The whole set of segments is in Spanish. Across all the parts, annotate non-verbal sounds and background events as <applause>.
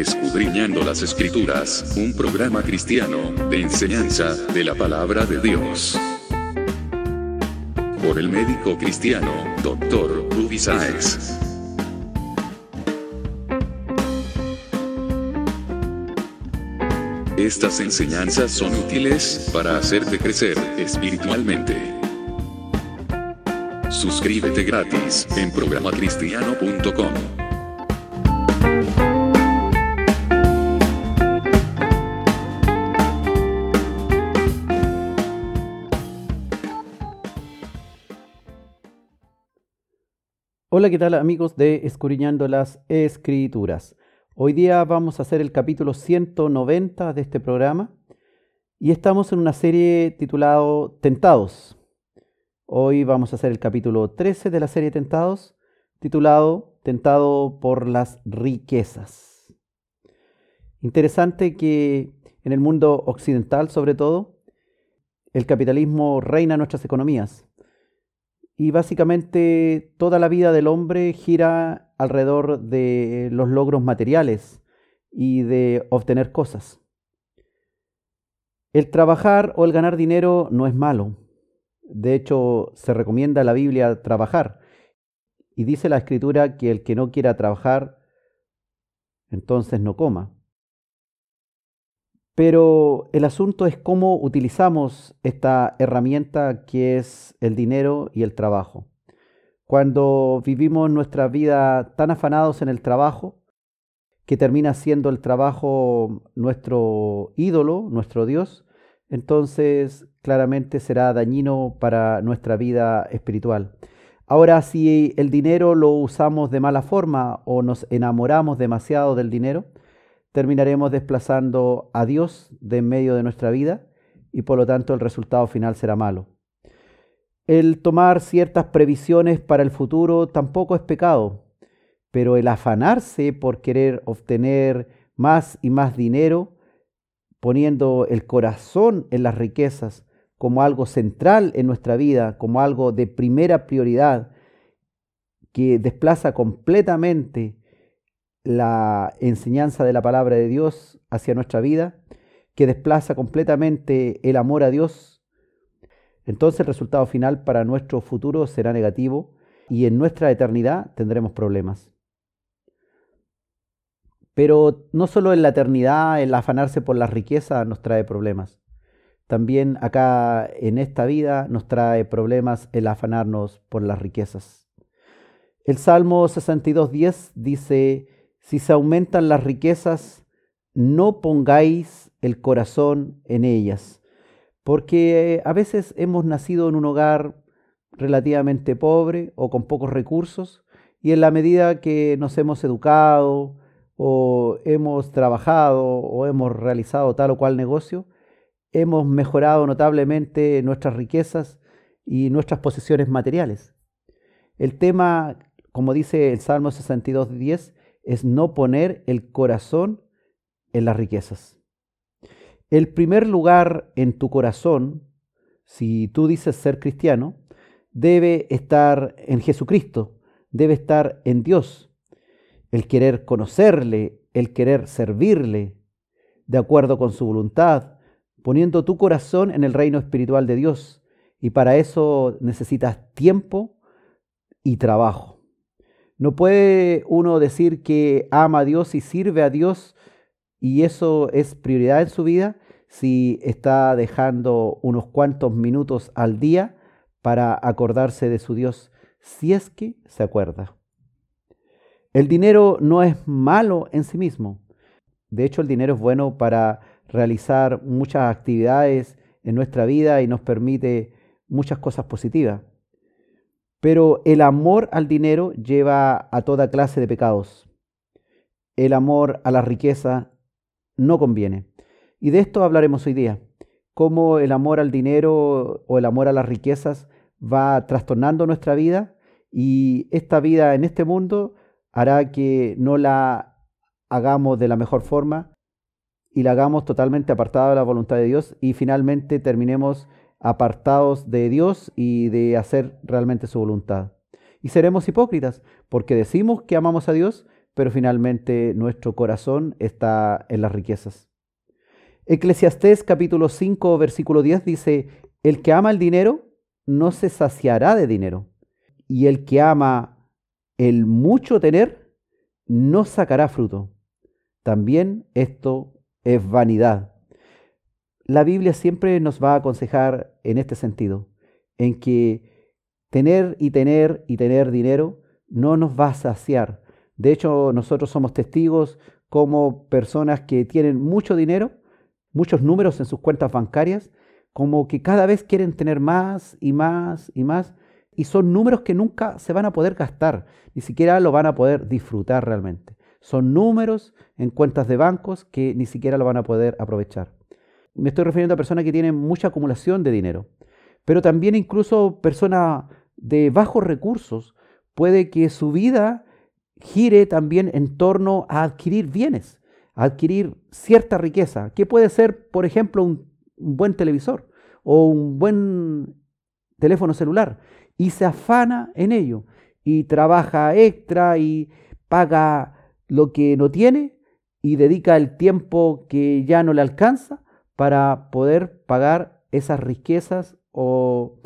Escudriñando las Escrituras, un programa cristiano de enseñanza de la palabra de Dios. Por el médico cristiano, Dr. Ruby Sáez. Estas enseñanzas son útiles para hacerte crecer espiritualmente. Suscríbete gratis en programacristiano.com. Hola, ¿qué tal amigos de Escuriñando las Escrituras? Hoy día vamos a hacer el capítulo 190 de este programa y estamos en una serie titulado Tentados. Hoy vamos a hacer el capítulo 13 de la serie Tentados, titulado Tentado por las riquezas. Interesante que en el mundo occidental, sobre todo, el capitalismo reina nuestras economías. Y básicamente toda la vida del hombre gira alrededor de los logros materiales y de obtener cosas. El trabajar o el ganar dinero no es malo. De hecho, se recomienda en la Biblia trabajar. Y dice la escritura que el que no quiera trabajar, entonces no coma. Pero el asunto es cómo utilizamos esta herramienta que es el dinero y el trabajo. Cuando vivimos nuestra vida tan afanados en el trabajo, que termina siendo el trabajo nuestro ídolo, nuestro Dios, entonces claramente será dañino para nuestra vida espiritual. Ahora, si el dinero lo usamos de mala forma o nos enamoramos demasiado del dinero, terminaremos desplazando a Dios de en medio de nuestra vida y por lo tanto el resultado final será malo. El tomar ciertas previsiones para el futuro tampoco es pecado, pero el afanarse por querer obtener más y más dinero, poniendo el corazón en las riquezas como algo central en nuestra vida, como algo de primera prioridad, que desplaza completamente la enseñanza de la palabra de Dios hacia nuestra vida, que desplaza completamente el amor a Dios, entonces el resultado final para nuestro futuro será negativo y en nuestra eternidad tendremos problemas. Pero no solo en la eternidad el afanarse por la riqueza nos trae problemas. También acá en esta vida nos trae problemas el afanarnos por las riquezas. El Salmo 62.10 dice, si se aumentan las riquezas, no pongáis el corazón en ellas, porque a veces hemos nacido en un hogar relativamente pobre o con pocos recursos, y en la medida que nos hemos educado o hemos trabajado o hemos realizado tal o cual negocio, hemos mejorado notablemente nuestras riquezas y nuestras posesiones materiales. El tema, como dice el Salmo 62.10, es no poner el corazón en las riquezas. El primer lugar en tu corazón, si tú dices ser cristiano, debe estar en Jesucristo, debe estar en Dios. El querer conocerle, el querer servirle, de acuerdo con su voluntad, poniendo tu corazón en el reino espiritual de Dios. Y para eso necesitas tiempo y trabajo. No puede uno decir que ama a Dios y sirve a Dios y eso es prioridad en su vida si está dejando unos cuantos minutos al día para acordarse de su Dios, si es que se acuerda. El dinero no es malo en sí mismo. De hecho, el dinero es bueno para realizar muchas actividades en nuestra vida y nos permite muchas cosas positivas. Pero el amor al dinero lleva a toda clase de pecados. El amor a la riqueza no conviene. Y de esto hablaremos hoy día. Cómo el amor al dinero o el amor a las riquezas va trastornando nuestra vida y esta vida en este mundo hará que no la hagamos de la mejor forma y la hagamos totalmente apartada de la voluntad de Dios y finalmente terminemos apartados de Dios y de hacer realmente su voluntad. Y seremos hipócritas, porque decimos que amamos a Dios, pero finalmente nuestro corazón está en las riquezas. Eclesiastés capítulo 5 versículo 10 dice, el que ama el dinero no se saciará de dinero, y el que ama el mucho tener no sacará fruto. También esto es vanidad. La Biblia siempre nos va a aconsejar en este sentido, en que tener y tener y tener dinero no nos va a saciar. De hecho, nosotros somos testigos como personas que tienen mucho dinero, muchos números en sus cuentas bancarias, como que cada vez quieren tener más y más y más, y son números que nunca se van a poder gastar, ni siquiera lo van a poder disfrutar realmente. Son números en cuentas de bancos que ni siquiera lo van a poder aprovechar. Me estoy refiriendo a personas que tienen mucha acumulación de dinero, pero también incluso personas de bajos recursos, puede que su vida gire también en torno a adquirir bienes, a adquirir cierta riqueza, que puede ser, por ejemplo, un, un buen televisor o un buen teléfono celular, y se afana en ello, y trabaja extra y paga lo que no tiene y dedica el tiempo que ya no le alcanza para poder pagar esas riquezas o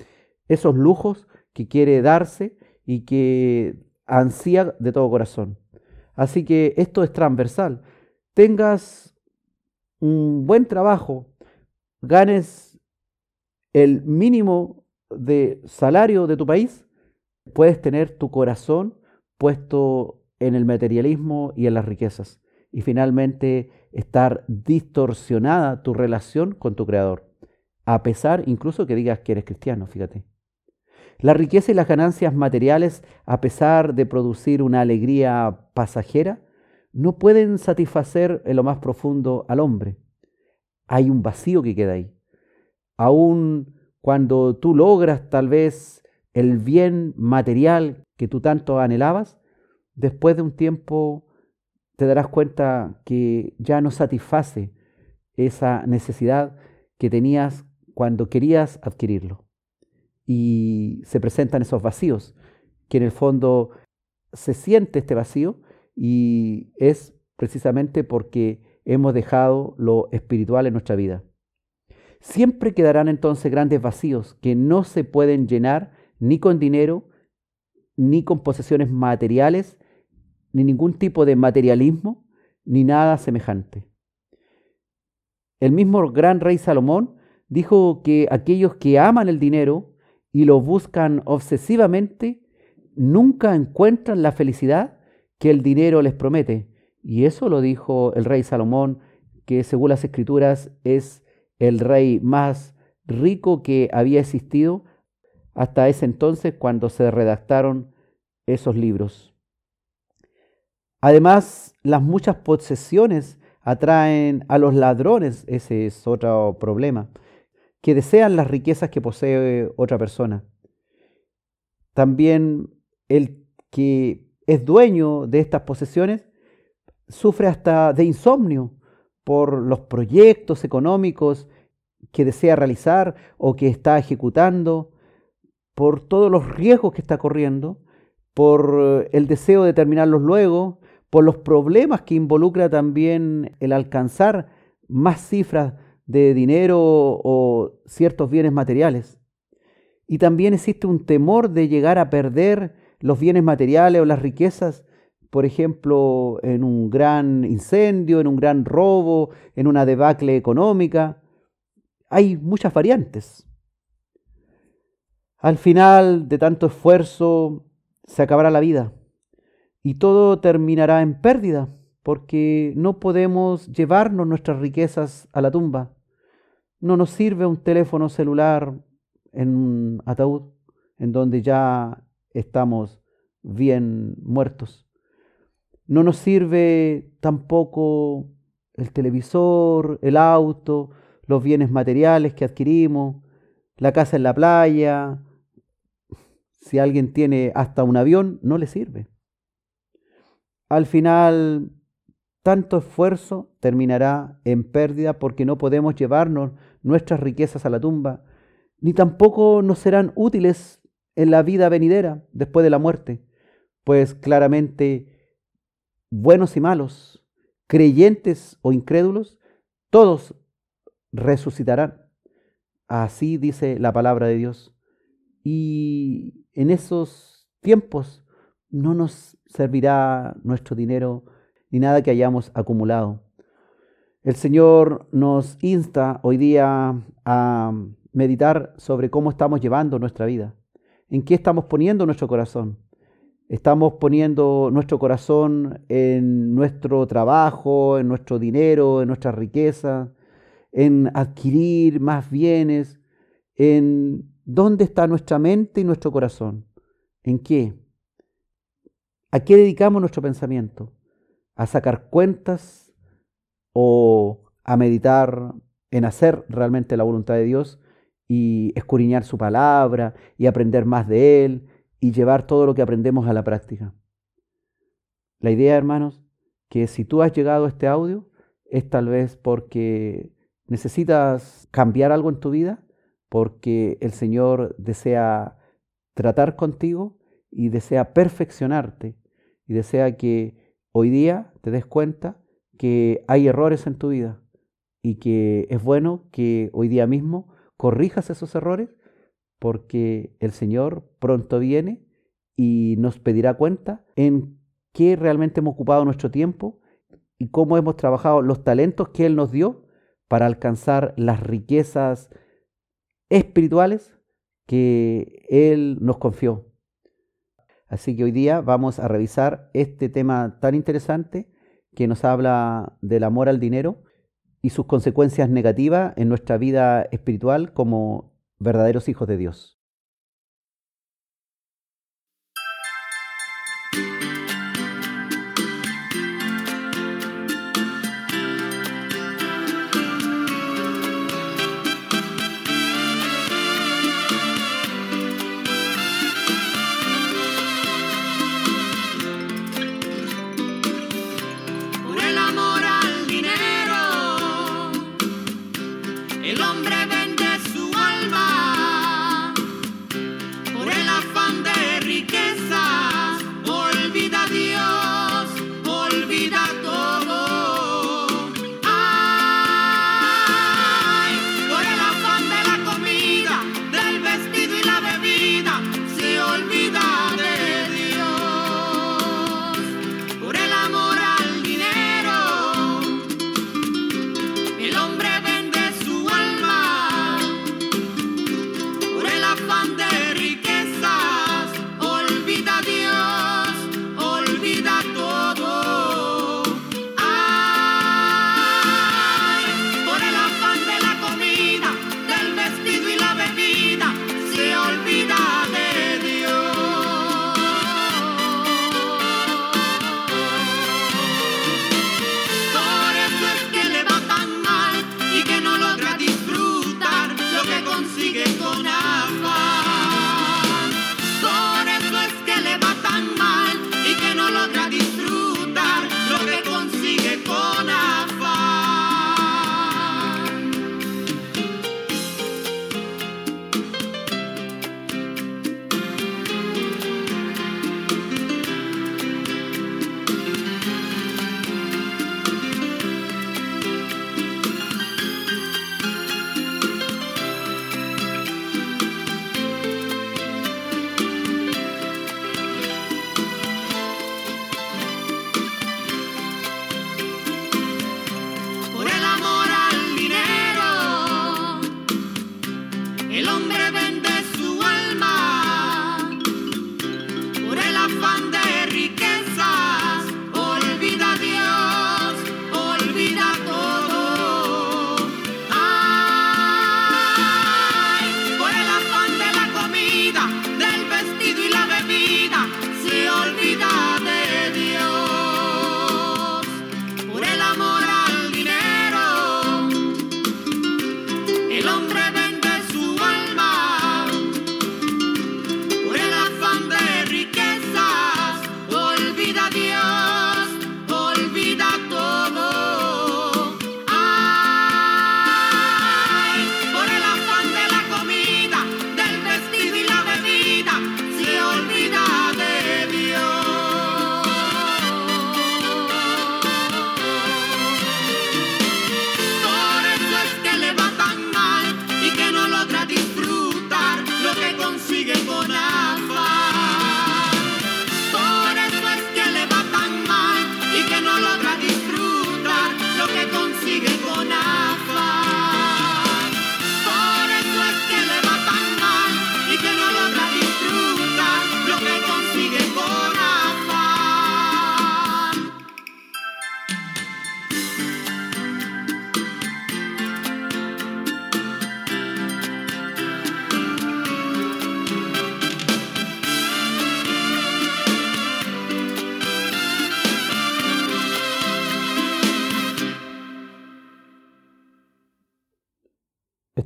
esos lujos que quiere darse y que ansía de todo corazón. Así que esto es transversal. Tengas un buen trabajo, ganes el mínimo de salario de tu país, puedes tener tu corazón puesto en el materialismo y en las riquezas. Y finalmente estar distorsionada tu relación con tu Creador, a pesar incluso que digas que eres cristiano, fíjate. La riqueza y las ganancias materiales, a pesar de producir una alegría pasajera, no pueden satisfacer en lo más profundo al hombre. Hay un vacío que queda ahí. Aún cuando tú logras tal vez el bien material que tú tanto anhelabas, después de un tiempo te darás cuenta que ya no satisface esa necesidad que tenías cuando querías adquirirlo y se presentan esos vacíos, que en el fondo se siente este vacío y es precisamente porque hemos dejado lo espiritual en nuestra vida. Siempre quedarán entonces grandes vacíos que no se pueden llenar ni con dinero, ni con posesiones materiales, ni ningún tipo de materialismo, ni nada semejante. El mismo gran rey Salomón dijo que aquellos que aman el dinero y lo buscan obsesivamente, nunca encuentran la felicidad que el dinero les promete. Y eso lo dijo el rey Salomón, que según las escrituras es el rey más rico que había existido hasta ese entonces cuando se redactaron esos libros. Además, las muchas posesiones atraen a los ladrones, ese es otro problema que desean las riquezas que posee otra persona. También el que es dueño de estas posesiones sufre hasta de insomnio por los proyectos económicos que desea realizar o que está ejecutando, por todos los riesgos que está corriendo, por el deseo de terminarlos luego, por los problemas que involucra también el alcanzar más cifras de dinero o ciertos bienes materiales. Y también existe un temor de llegar a perder los bienes materiales o las riquezas, por ejemplo, en un gran incendio, en un gran robo, en una debacle económica. Hay muchas variantes. Al final de tanto esfuerzo se acabará la vida y todo terminará en pérdida porque no podemos llevarnos nuestras riquezas a la tumba. No nos sirve un teléfono celular en un ataúd en donde ya estamos bien muertos. No nos sirve tampoco el televisor, el auto, los bienes materiales que adquirimos, la casa en la playa. Si alguien tiene hasta un avión, no le sirve. Al final, tanto esfuerzo terminará en pérdida porque no podemos llevarnos nuestras riquezas a la tumba, ni tampoco nos serán útiles en la vida venidera después de la muerte, pues claramente buenos y malos, creyentes o incrédulos, todos resucitarán. Así dice la palabra de Dios. Y en esos tiempos no nos servirá nuestro dinero ni nada que hayamos acumulado. El Señor nos insta hoy día a meditar sobre cómo estamos llevando nuestra vida, en qué estamos poniendo nuestro corazón. Estamos poniendo nuestro corazón en nuestro trabajo, en nuestro dinero, en nuestra riqueza, en adquirir más bienes, en dónde está nuestra mente y nuestro corazón. ¿En qué? ¿A qué dedicamos nuestro pensamiento? ¿A sacar cuentas o a meditar en hacer realmente la voluntad de Dios y escudriñar su palabra y aprender más de Él y llevar todo lo que aprendemos a la práctica. La idea, hermanos, que si tú has llegado a este audio es tal vez porque necesitas cambiar algo en tu vida, porque el Señor desea tratar contigo y desea perfeccionarte y desea que hoy día te des cuenta que hay errores en tu vida y que es bueno que hoy día mismo corrijas esos errores porque el Señor pronto viene y nos pedirá cuenta en qué realmente hemos ocupado nuestro tiempo y cómo hemos trabajado los talentos que Él nos dio para alcanzar las riquezas espirituales que Él nos confió. Así que hoy día vamos a revisar este tema tan interesante que nos habla del amor al dinero y sus consecuencias negativas en nuestra vida espiritual como verdaderos hijos de Dios.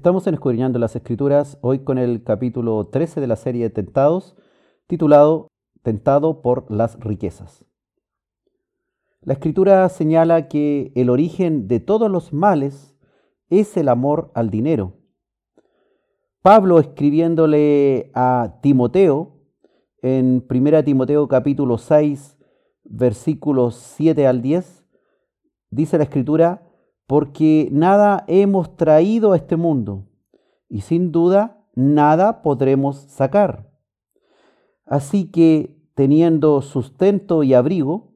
Estamos en Escudriñando las Escrituras, hoy con el capítulo 13 de la serie Tentados, titulado Tentado por las riquezas. La Escritura señala que el origen de todos los males es el amor al dinero. Pablo escribiéndole a Timoteo en 1 Timoteo capítulo 6 versículos 7 al 10, dice la Escritura, porque nada hemos traído a este mundo y sin duda nada podremos sacar. Así que, teniendo sustento y abrigo,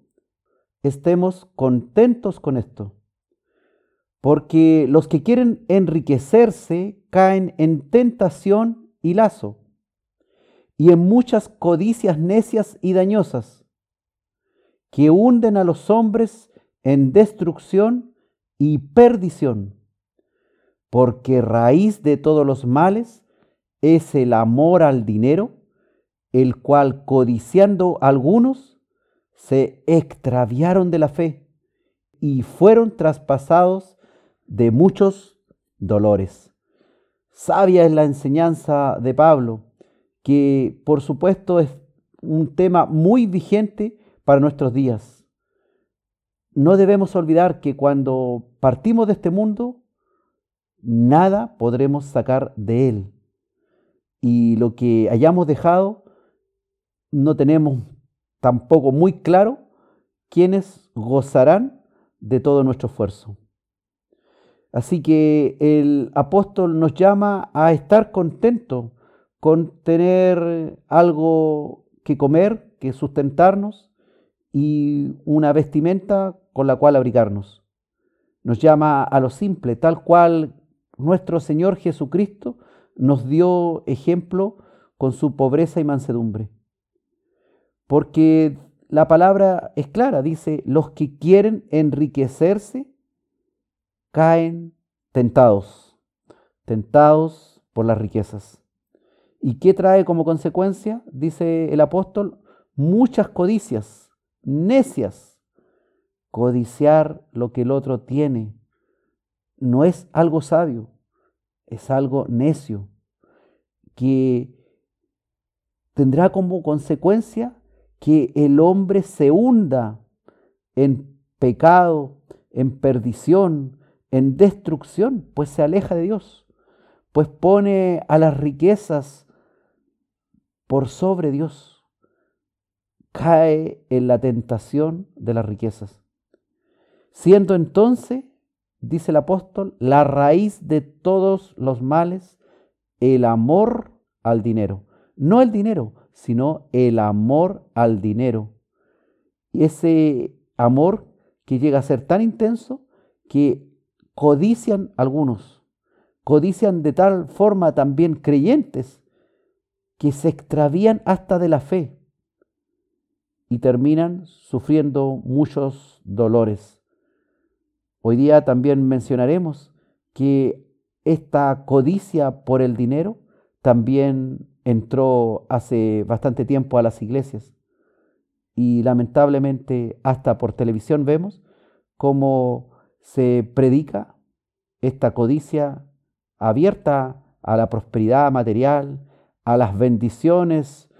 estemos contentos con esto. Porque los que quieren enriquecerse caen en tentación y lazo, y en muchas codicias necias y dañosas, que hunden a los hombres en destrucción y perdición, porque raíz de todos los males es el amor al dinero, el cual codiciando algunos se extraviaron de la fe y fueron traspasados de muchos dolores. Sabia es la enseñanza de Pablo, que por supuesto es un tema muy vigente para nuestros días no debemos olvidar que cuando partimos de este mundo, nada podremos sacar de él. Y lo que hayamos dejado, no tenemos tampoco muy claro quiénes gozarán de todo nuestro esfuerzo. Así que el apóstol nos llama a estar contentos con tener algo que comer, que sustentarnos y una vestimenta con la cual abrigarnos. Nos llama a lo simple, tal cual nuestro Señor Jesucristo nos dio ejemplo con su pobreza y mansedumbre. Porque la palabra es clara, dice, los que quieren enriquecerse caen tentados, tentados por las riquezas. ¿Y qué trae como consecuencia? Dice el apóstol, muchas codicias, necias Codiciar lo que el otro tiene no es algo sabio, es algo necio, que tendrá como consecuencia que el hombre se hunda en pecado, en perdición, en destrucción, pues se aleja de Dios, pues pone a las riquezas por sobre Dios, cae en la tentación de las riquezas siendo entonces, dice el apóstol, la raíz de todos los males el amor al dinero. No el dinero, sino el amor al dinero. Y ese amor que llega a ser tan intenso que codician algunos, codician de tal forma también creyentes que se extravían hasta de la fe y terminan sufriendo muchos dolores. Hoy día también mencionaremos que esta codicia por el dinero también entró hace bastante tiempo a las iglesias y lamentablemente hasta por televisión vemos cómo se predica esta codicia abierta a la prosperidad material, a las bendiciones.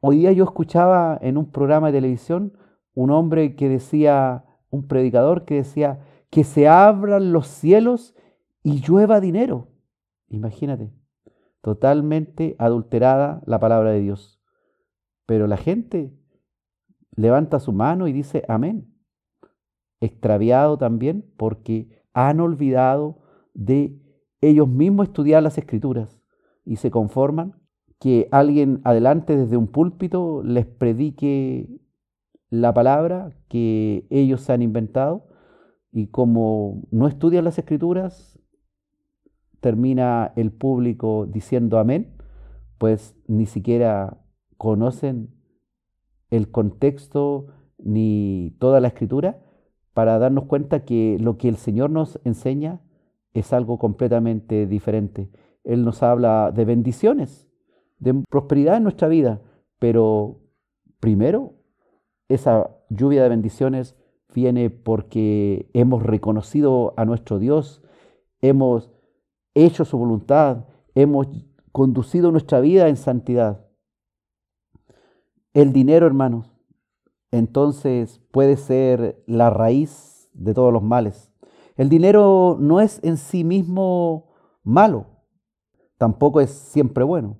Hoy día yo escuchaba en un programa de televisión un hombre que decía, un predicador que decía, que se abran los cielos y llueva dinero. Imagínate, totalmente adulterada la palabra de Dios. Pero la gente levanta su mano y dice amén. Extraviado también porque han olvidado de ellos mismos estudiar las escrituras y se conforman que alguien adelante desde un púlpito les predique la palabra que ellos se han inventado y como no estudian las escrituras, termina el público diciendo amén, pues ni siquiera conocen el contexto ni toda la escritura para darnos cuenta que lo que el Señor nos enseña es algo completamente diferente. Él nos habla de bendiciones, de prosperidad en nuestra vida, pero primero esa lluvia de bendiciones viene porque hemos reconocido a nuestro Dios, hemos hecho su voluntad, hemos conducido nuestra vida en santidad. El dinero, hermanos, entonces puede ser la raíz de todos los males. El dinero no es en sí mismo malo, tampoco es siempre bueno,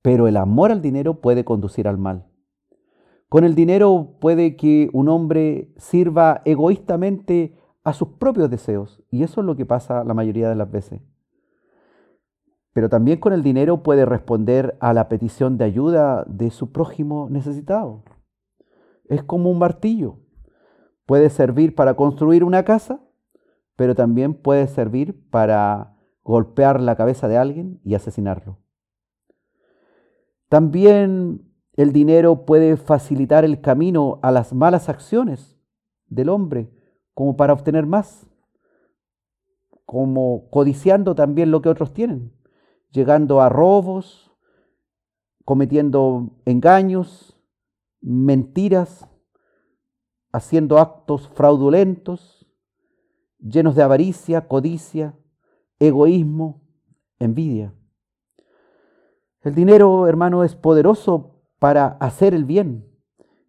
pero el amor al dinero puede conducir al mal. Con el dinero puede que un hombre sirva egoístamente a sus propios deseos, y eso es lo que pasa la mayoría de las veces. Pero también con el dinero puede responder a la petición de ayuda de su prójimo necesitado. Es como un martillo. Puede servir para construir una casa, pero también puede servir para golpear la cabeza de alguien y asesinarlo. También el dinero puede facilitar el camino a las malas acciones del hombre, como para obtener más, como codiciando también lo que otros tienen, llegando a robos, cometiendo engaños, mentiras, haciendo actos fraudulentos, llenos de avaricia, codicia, egoísmo, envidia. El dinero, hermano, es poderoso para hacer el bien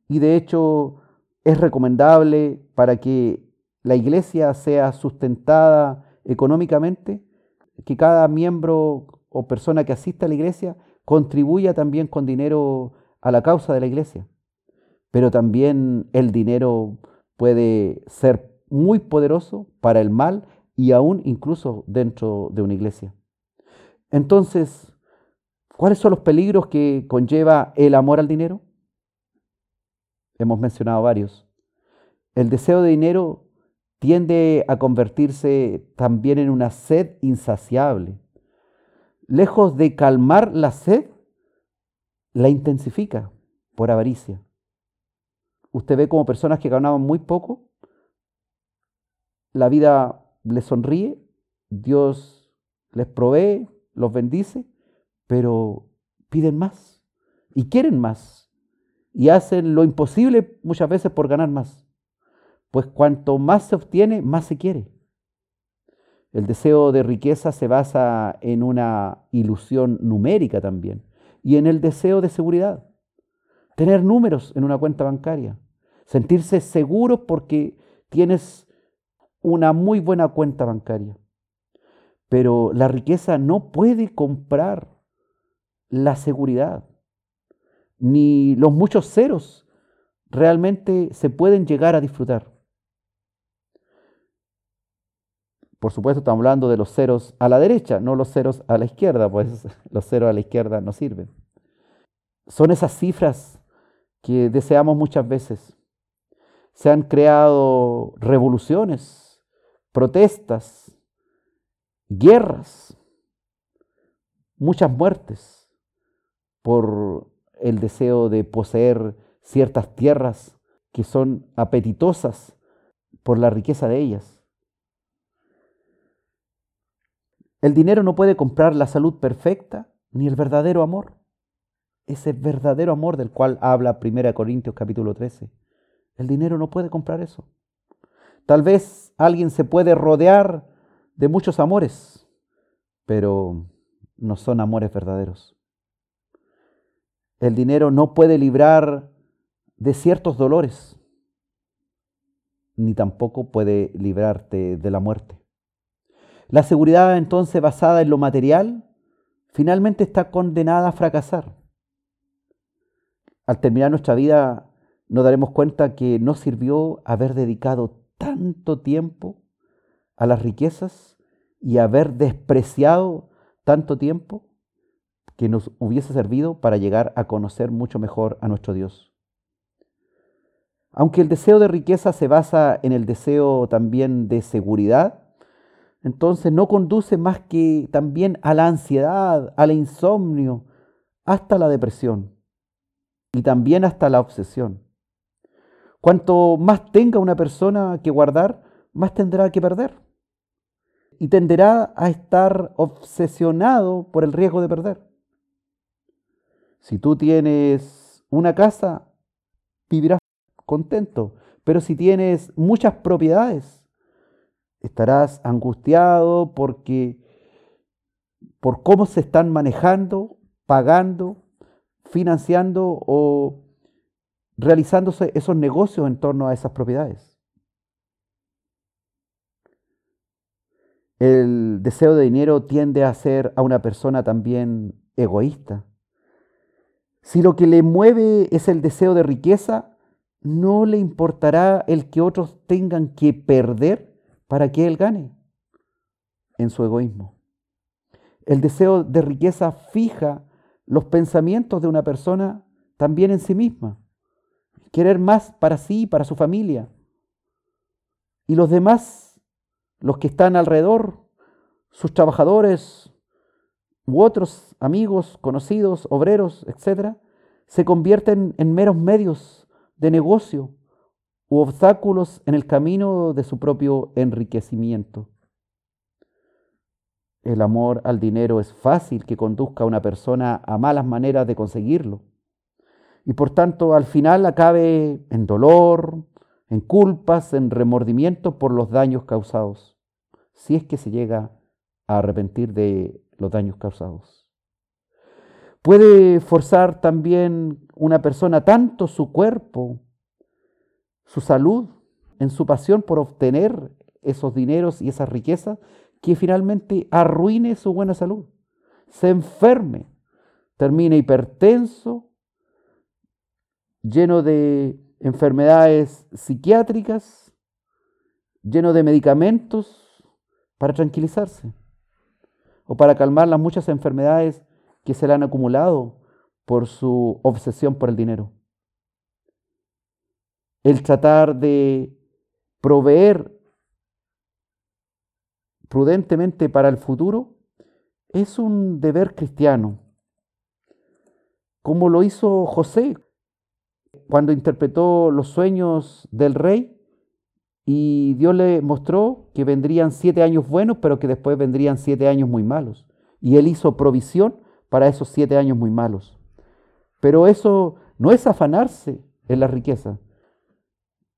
y de hecho es recomendable para que la iglesia sea sustentada económicamente, que cada miembro o persona que asista a la iglesia contribuya también con dinero a la causa de la iglesia. Pero también el dinero puede ser muy poderoso para el mal y aún incluso dentro de una iglesia. Entonces, ¿cuáles son los peligros que conlleva el amor al dinero? Hemos mencionado varios. El deseo de dinero tiende a convertirse también en una sed insaciable. Lejos de calmar la sed, la intensifica por avaricia. Usted ve como personas que ganaban muy poco, la vida les sonríe, Dios les provee, los bendice, pero piden más y quieren más y hacen lo imposible muchas veces por ganar más. Pues cuanto más se obtiene, más se quiere. El deseo de riqueza se basa en una ilusión numérica también y en el deseo de seguridad. Tener números en una cuenta bancaria, sentirse seguro porque tienes una muy buena cuenta bancaria. Pero la riqueza no puede comprar la seguridad, ni los muchos ceros realmente se pueden llegar a disfrutar. Por supuesto, estamos hablando de los ceros a la derecha, no los ceros a la izquierda, pues <laughs> los ceros a la izquierda no sirven. Son esas cifras que deseamos muchas veces. Se han creado revoluciones protestas, guerras, muchas muertes por el deseo de poseer ciertas tierras que son apetitosas por la riqueza de ellas. El dinero no puede comprar la salud perfecta ni el verdadero amor. Ese verdadero amor del cual habla 1 Corintios capítulo 13. El dinero no puede comprar eso. Tal vez alguien se puede rodear de muchos amores, pero no son amores verdaderos. El dinero no puede librar de ciertos dolores, ni tampoco puede librarte de la muerte. La seguridad entonces basada en lo material finalmente está condenada a fracasar. Al terminar nuestra vida nos daremos cuenta que no sirvió haber dedicado tanto tiempo a las riquezas y haber despreciado tanto tiempo que nos hubiese servido para llegar a conocer mucho mejor a nuestro Dios. Aunque el deseo de riqueza se basa en el deseo también de seguridad, entonces no conduce más que también a la ansiedad, al insomnio, hasta la depresión y también hasta la obsesión. Cuanto más tenga una persona que guardar, más tendrá que perder. Y tenderá a estar obsesionado por el riesgo de perder. Si tú tienes una casa, vivirás contento. Pero si tienes muchas propiedades, estarás angustiado porque por cómo se están manejando, pagando, financiando o realizándose esos negocios en torno a esas propiedades. El deseo de dinero tiende a ser a una persona también egoísta. Si lo que le mueve es el deseo de riqueza, no le importará el que otros tengan que perder para que él gane en su egoísmo. El deseo de riqueza fija los pensamientos de una persona también en sí misma. Querer más para sí para su familia. Y los demás, los que están alrededor, sus trabajadores u otros amigos, conocidos, obreros, etc., se convierten en meros medios de negocio u obstáculos en el camino de su propio enriquecimiento. El amor al dinero es fácil que conduzca a una persona a malas maneras de conseguirlo. Y por tanto al final acabe en dolor, en culpas, en remordimiento por los daños causados, si es que se llega a arrepentir de los daños causados. Puede forzar también una persona tanto su cuerpo, su salud, en su pasión por obtener esos dineros y esas riquezas, que finalmente arruine su buena salud, se enferme, termine hipertenso, lleno de enfermedades psiquiátricas, lleno de medicamentos para tranquilizarse o para calmar las muchas enfermedades que se le han acumulado por su obsesión por el dinero. El tratar de proveer prudentemente para el futuro es un deber cristiano, como lo hizo José cuando interpretó los sueños del rey y Dios le mostró que vendrían siete años buenos, pero que después vendrían siete años muy malos. Y él hizo provisión para esos siete años muy malos. Pero eso no es afanarse en la riqueza,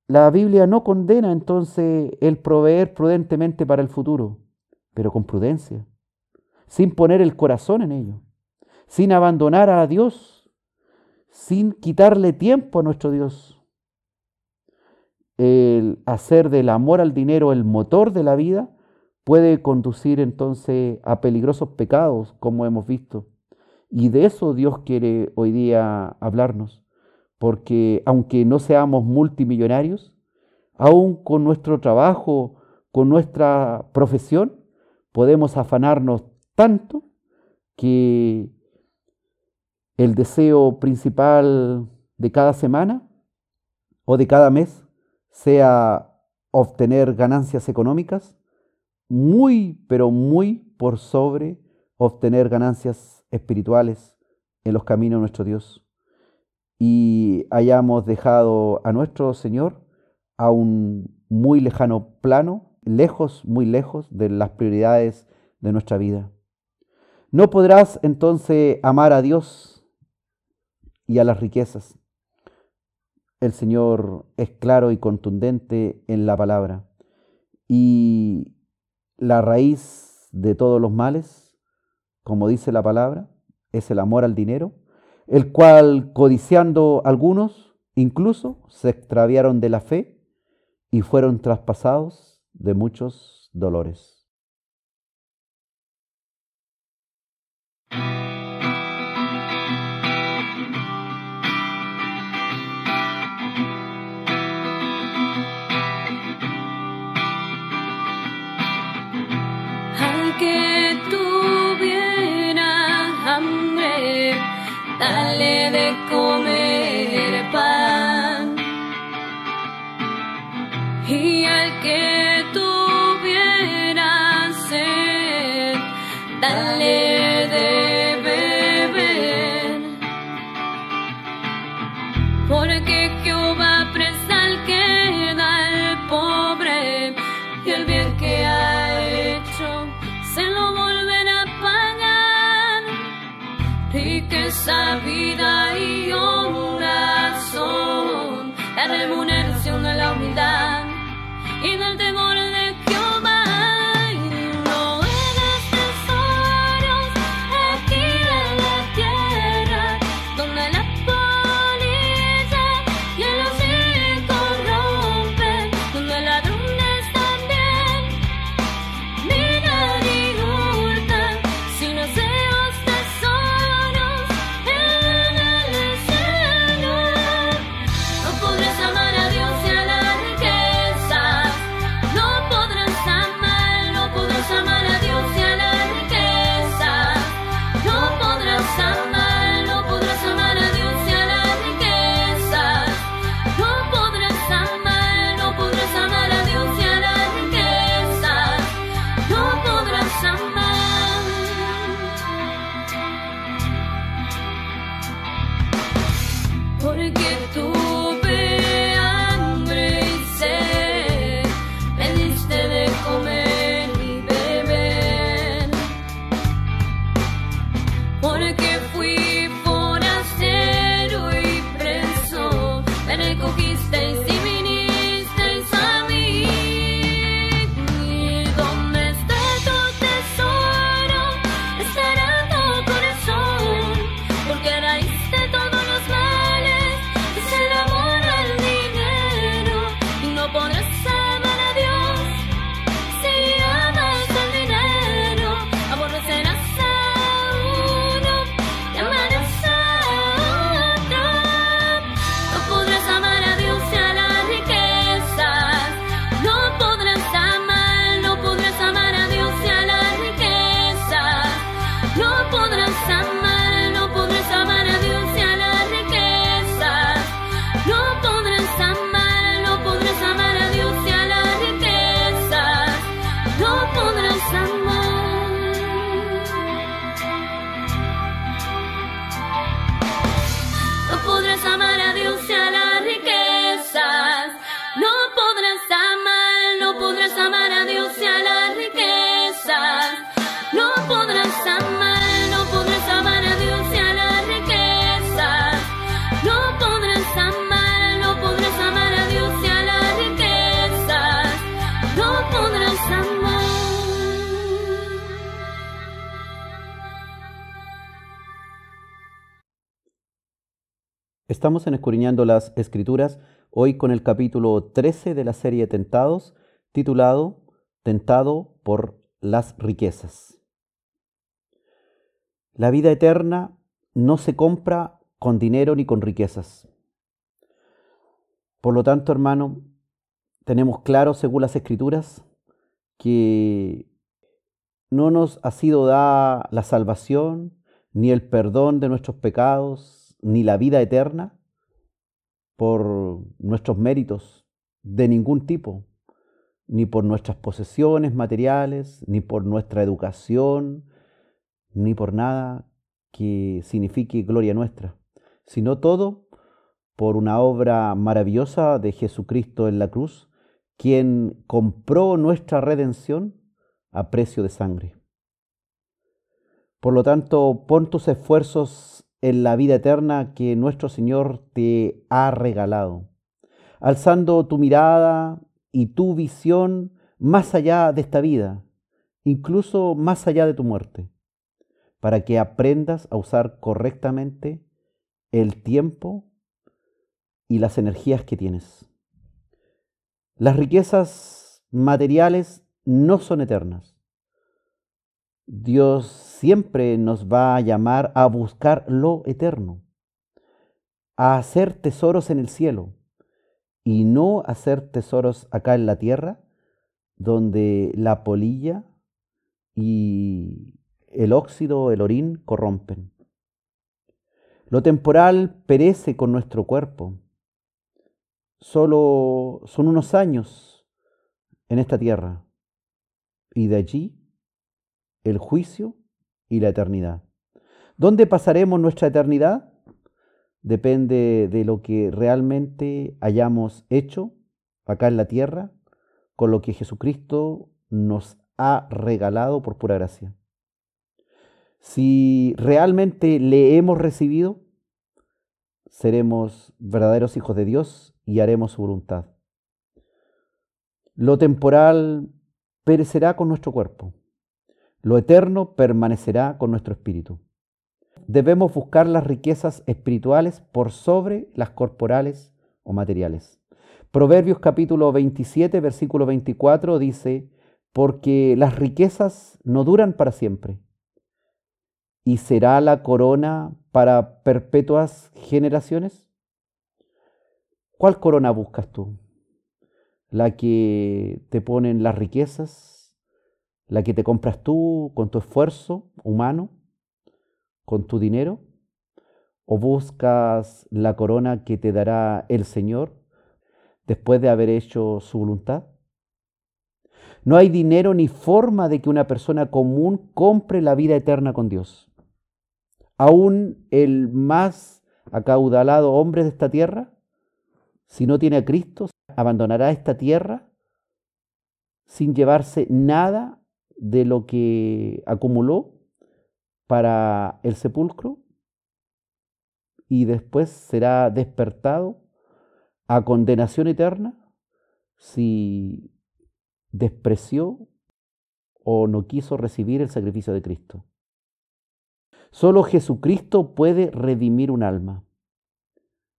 la Biblia no condena entonces el proveer prudentemente para el futuro, pero con prudencia, sin poner el corazón en ello, sin abandonar a Dios, sin quitarle tiempo a nuestro Dios. El hacer del amor al dinero el motor de la vida puede conducir entonces a peligrosos pecados, como hemos visto. Y de eso Dios quiere hoy día hablarnos porque aunque no seamos multimillonarios, aún con nuestro trabajo, con nuestra profesión, podemos afanarnos tanto que el deseo principal de cada semana o de cada mes sea obtener ganancias económicas, muy, pero muy por sobre obtener ganancias espirituales en los caminos de nuestro Dios y hayamos dejado a nuestro Señor a un muy lejano plano, lejos, muy lejos de las prioridades de nuestra vida. No podrás entonces amar a Dios y a las riquezas. El Señor es claro y contundente en la palabra. Y la raíz de todos los males, como dice la palabra, es el amor al dinero el cual, codiciando algunos, incluso se extraviaron de la fe y fueron traspasados de muchos dolores. Estamos en Escuriñando las Escrituras, hoy con el capítulo 13 de la serie Tentados, titulado Tentado por las riquezas. La vida eterna no se compra con dinero ni con riquezas. Por lo tanto, hermano, tenemos claro, según las Escrituras, que no nos ha sido dada la salvación ni el perdón de nuestros pecados, ni la vida eterna por nuestros méritos de ningún tipo, ni por nuestras posesiones materiales, ni por nuestra educación, ni por nada que signifique gloria nuestra, sino todo por una obra maravillosa de Jesucristo en la cruz, quien compró nuestra redención a precio de sangre. Por lo tanto, pon tus esfuerzos en la vida eterna que nuestro Señor te ha regalado, alzando tu mirada y tu visión más allá de esta vida, incluso más allá de tu muerte, para que aprendas a usar correctamente el tiempo y las energías que tienes. Las riquezas materiales no son eternas. Dios siempre nos va a llamar a buscar lo eterno, a hacer tesoros en el cielo y no hacer tesoros acá en la tierra, donde la polilla y el óxido, el orín corrompen. Lo temporal perece con nuestro cuerpo. Solo son unos años en esta tierra. Y de allí el juicio y la eternidad. ¿Dónde pasaremos nuestra eternidad? Depende de lo que realmente hayamos hecho acá en la tierra con lo que Jesucristo nos ha regalado por pura gracia. Si realmente le hemos recibido, seremos verdaderos hijos de Dios y haremos su voluntad. Lo temporal perecerá con nuestro cuerpo lo eterno permanecerá con nuestro espíritu. Debemos buscar las riquezas espirituales por sobre las corporales o materiales. Proverbios capítulo 27, versículo 24 dice, porque las riquezas no duran para siempre, y será la corona para perpetuas generaciones. ¿Cuál corona buscas tú? ¿La que te ponen las riquezas? La que te compras tú con tu esfuerzo humano, con tu dinero, o buscas la corona que te dará el Señor después de haber hecho su voluntad? No hay dinero ni forma de que una persona común compre la vida eterna con Dios. Aún el más acaudalado hombre de esta tierra, si no tiene a Cristo, abandonará esta tierra sin llevarse nada de lo que acumuló para el sepulcro y después será despertado a condenación eterna si despreció o no quiso recibir el sacrificio de Cristo. Solo Jesucristo puede redimir un alma.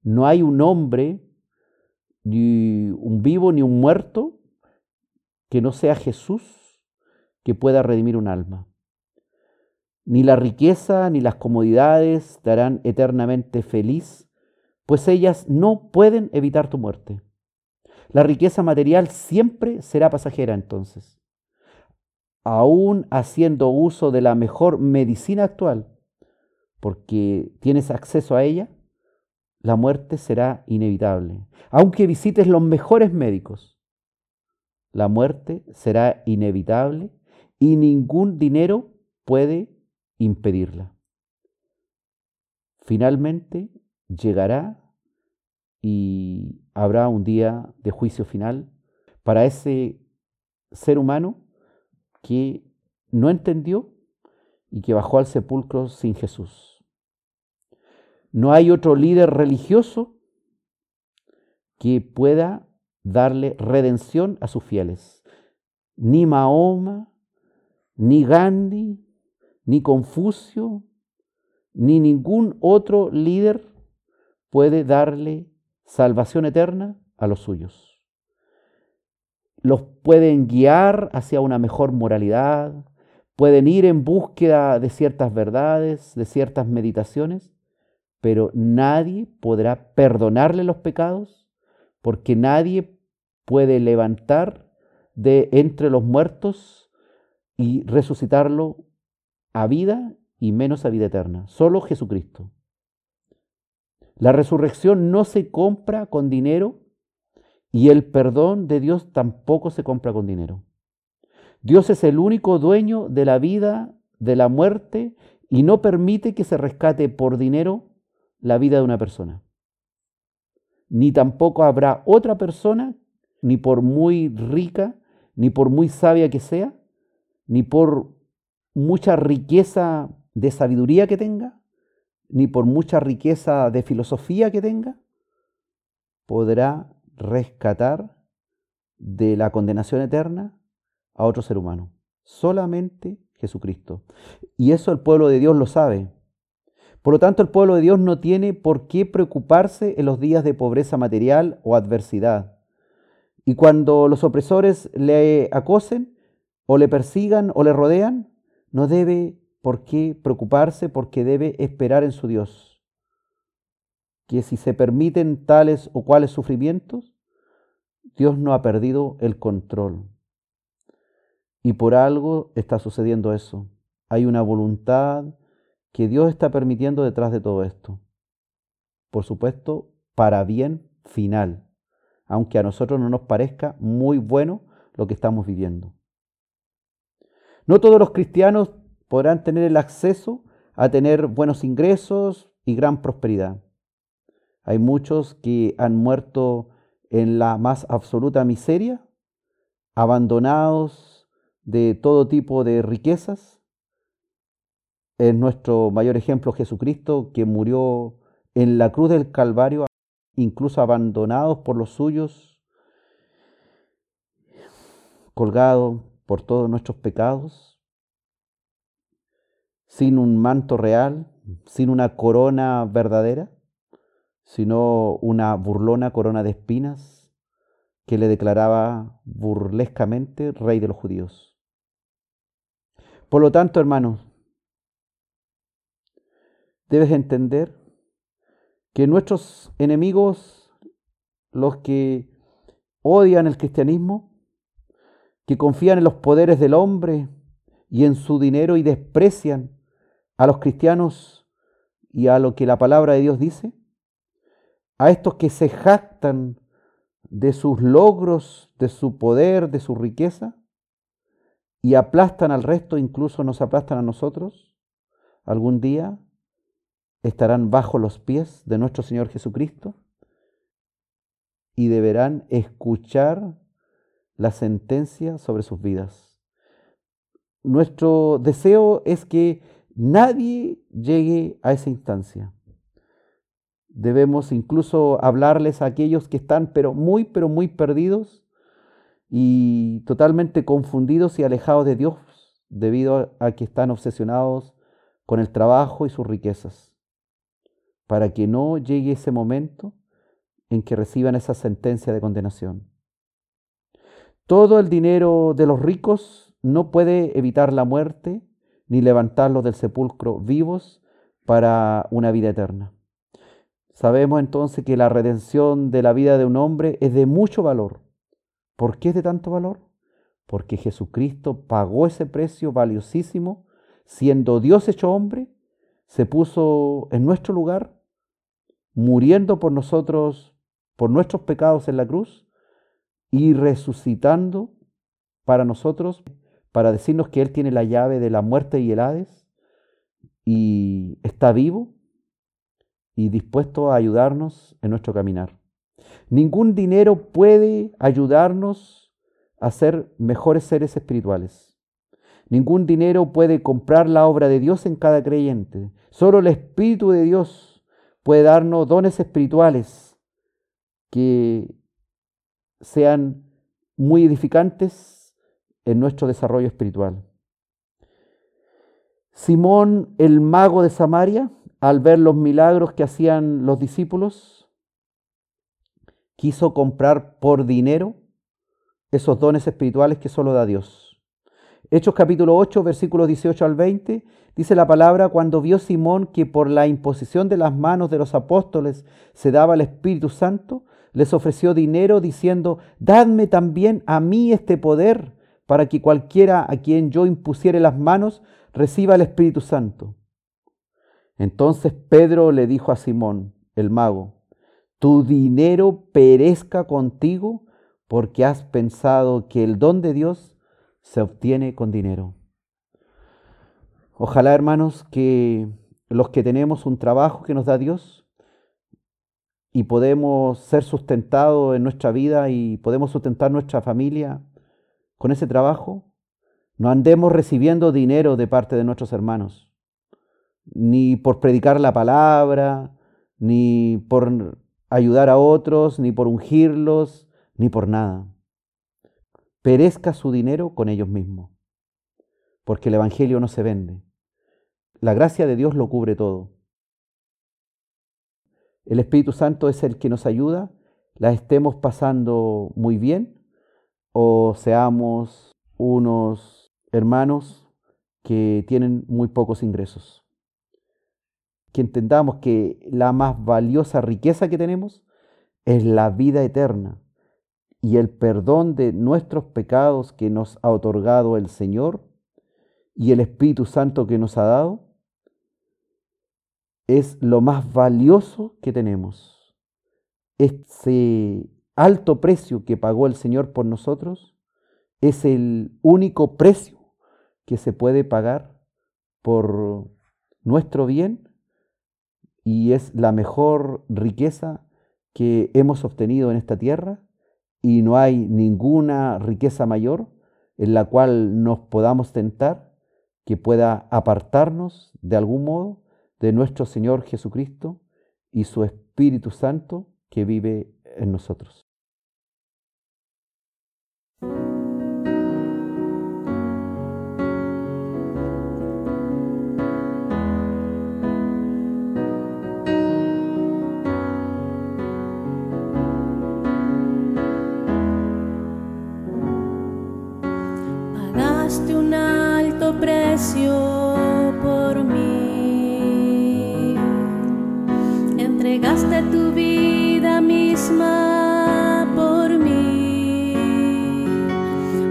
No hay un hombre, ni un vivo, ni un muerto, que no sea Jesús que pueda redimir un alma. Ni la riqueza ni las comodidades te harán eternamente feliz, pues ellas no pueden evitar tu muerte. La riqueza material siempre será pasajera entonces. Aún haciendo uso de la mejor medicina actual, porque tienes acceso a ella, la muerte será inevitable. Aunque visites los mejores médicos, la muerte será inevitable y ningún dinero puede impedirla. Finalmente llegará y habrá un día de juicio final para ese ser humano que no entendió y que bajó al sepulcro sin Jesús. No hay otro líder religioso que pueda darle redención a sus fieles. Ni Mahoma, ni Gandhi, ni Confucio, ni ningún otro líder puede darle salvación eterna a los suyos. Los pueden guiar hacia una mejor moralidad, pueden ir en búsqueda de ciertas verdades, de ciertas meditaciones, pero nadie podrá perdonarle los pecados porque nadie puede levantar de entre los muertos y resucitarlo a vida y menos a vida eterna. Solo Jesucristo. La resurrección no se compra con dinero y el perdón de Dios tampoco se compra con dinero. Dios es el único dueño de la vida, de la muerte, y no permite que se rescate por dinero la vida de una persona. Ni tampoco habrá otra persona, ni por muy rica, ni por muy sabia que sea, ni por mucha riqueza de sabiduría que tenga, ni por mucha riqueza de filosofía que tenga, podrá rescatar de la condenación eterna a otro ser humano. Solamente Jesucristo. Y eso el pueblo de Dios lo sabe. Por lo tanto, el pueblo de Dios no tiene por qué preocuparse en los días de pobreza material o adversidad. Y cuando los opresores le acosen o le persigan o le rodean, no debe por qué preocuparse porque debe esperar en su Dios. Que si se permiten tales o cuales sufrimientos, Dios no ha perdido el control. Y por algo está sucediendo eso. Hay una voluntad que Dios está permitiendo detrás de todo esto. Por supuesto, para bien final, aunque a nosotros no nos parezca muy bueno lo que estamos viviendo. No todos los cristianos podrán tener el acceso a tener buenos ingresos y gran prosperidad. Hay muchos que han muerto en la más absoluta miseria, abandonados de todo tipo de riquezas, es nuestro mayor ejemplo Jesucristo, que murió en la cruz del Calvario, incluso abandonados por los suyos, colgado por todos nuestros pecados, sin un manto real, sin una corona verdadera, sino una burlona corona de espinas que le declaraba burlescamente rey de los judíos. Por lo tanto, hermanos, debes entender que nuestros enemigos, los que odian el cristianismo, que confían en los poderes del hombre y en su dinero y desprecian a los cristianos y a lo que la palabra de Dios dice, a estos que se jactan de sus logros, de su poder, de su riqueza, y aplastan al resto, incluso nos aplastan a nosotros, algún día estarán bajo los pies de nuestro Señor Jesucristo y deberán escuchar la sentencia sobre sus vidas. Nuestro deseo es que nadie llegue a esa instancia. Debemos incluso hablarles a aquellos que están pero muy, pero muy perdidos y totalmente confundidos y alejados de Dios debido a que están obsesionados con el trabajo y sus riquezas para que no llegue ese momento en que reciban esa sentencia de condenación. Todo el dinero de los ricos no puede evitar la muerte ni levantarlos del sepulcro vivos para una vida eterna. Sabemos entonces que la redención de la vida de un hombre es de mucho valor. ¿Por qué es de tanto valor? Porque Jesucristo pagó ese precio valiosísimo, siendo Dios hecho hombre, se puso en nuestro lugar muriendo por nosotros, por nuestros pecados en la cruz y resucitando para nosotros, para decirnos que Él tiene la llave de la muerte y el Hades y está vivo y dispuesto a ayudarnos en nuestro caminar. Ningún dinero puede ayudarnos a ser mejores seres espirituales. Ningún dinero puede comprar la obra de Dios en cada creyente. Solo el Espíritu de Dios puede darnos dones espirituales que sean muy edificantes en nuestro desarrollo espiritual. Simón, el mago de Samaria, al ver los milagros que hacían los discípulos, quiso comprar por dinero esos dones espirituales que solo da Dios. Hechos capítulo 8, versículos 18 al 20, dice la palabra, cuando vio Simón que por la imposición de las manos de los apóstoles se daba el Espíritu Santo, les ofreció dinero diciendo, dadme también a mí este poder para que cualquiera a quien yo impusiere las manos reciba el Espíritu Santo. Entonces Pedro le dijo a Simón, el mago, tu dinero perezca contigo porque has pensado que el don de Dios se obtiene con dinero. Ojalá, hermanos, que los que tenemos un trabajo que nos da Dios y podemos ser sustentados en nuestra vida y podemos sustentar nuestra familia con ese trabajo, no andemos recibiendo dinero de parte de nuestros hermanos, ni por predicar la palabra, ni por ayudar a otros, ni por ungirlos, ni por nada. Perezca su dinero con ellos mismos, porque el Evangelio no se vende. La gracia de Dios lo cubre todo. El Espíritu Santo es el que nos ayuda, la estemos pasando muy bien o seamos unos hermanos que tienen muy pocos ingresos. Que entendamos que la más valiosa riqueza que tenemos es la vida eterna y el perdón de nuestros pecados que nos ha otorgado el Señor y el Espíritu Santo que nos ha dado es lo más valioso que tenemos. Ese alto precio que pagó el Señor por nosotros es el único precio que se puede pagar por nuestro bien y es la mejor riqueza que hemos obtenido en esta tierra y no hay ninguna riqueza mayor en la cual nos podamos tentar que pueda apartarnos de algún modo de nuestro Señor Jesucristo y su Espíritu Santo que vive en nosotros. Por mí.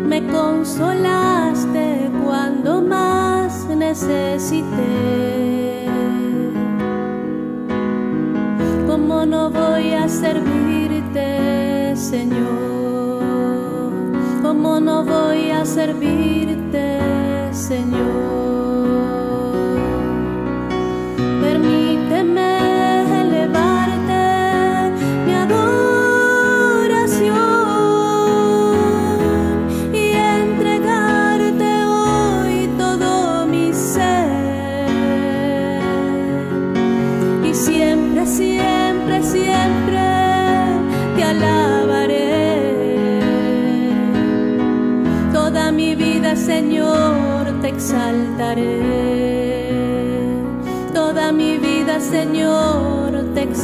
Me consolaste cuando más necesité. ¿Cómo no voy a servirte, Señor? ¿Cómo no voy a servirte? Señor.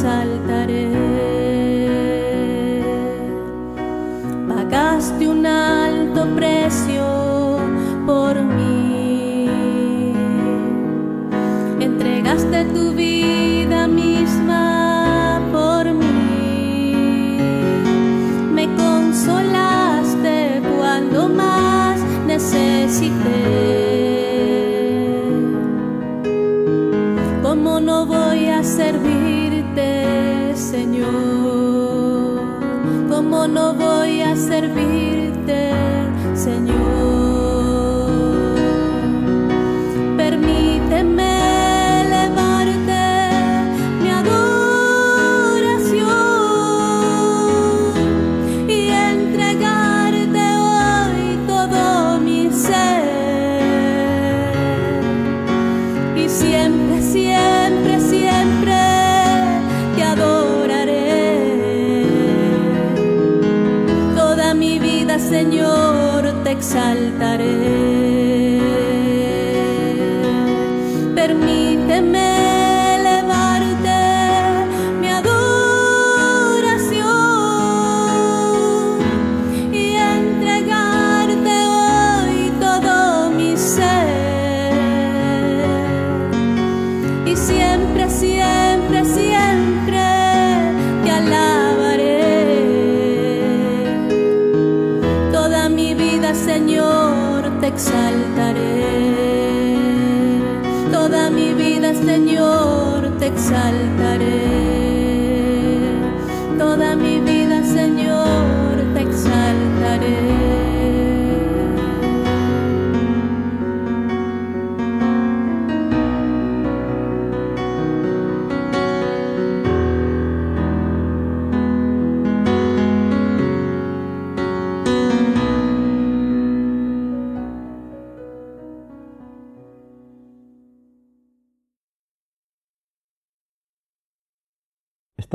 Señor,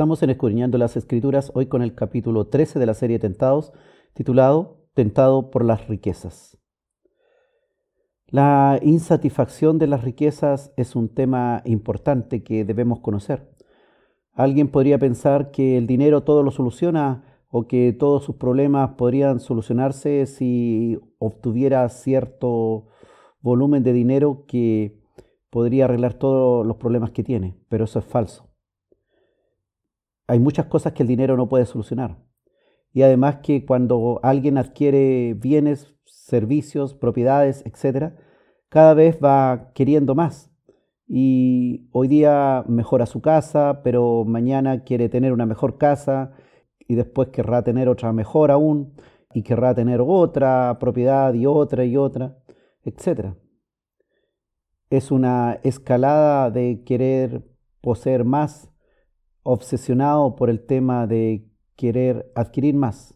Estamos en Escudriñando las Escrituras, hoy con el capítulo 13 de la serie Tentados, titulado Tentado por las riquezas. La insatisfacción de las riquezas es un tema importante que debemos conocer. Alguien podría pensar que el dinero todo lo soluciona o que todos sus problemas podrían solucionarse si obtuviera cierto volumen de dinero que podría arreglar todos los problemas que tiene, pero eso es falso hay muchas cosas que el dinero no puede solucionar. Y además que cuando alguien adquiere bienes, servicios, propiedades, etc., cada vez va queriendo más. Y hoy día mejora su casa, pero mañana quiere tener una mejor casa y después querrá tener otra mejor aún y querrá tener otra propiedad y otra y otra, etc. Es una escalada de querer poseer más obsesionado por el tema de querer adquirir más.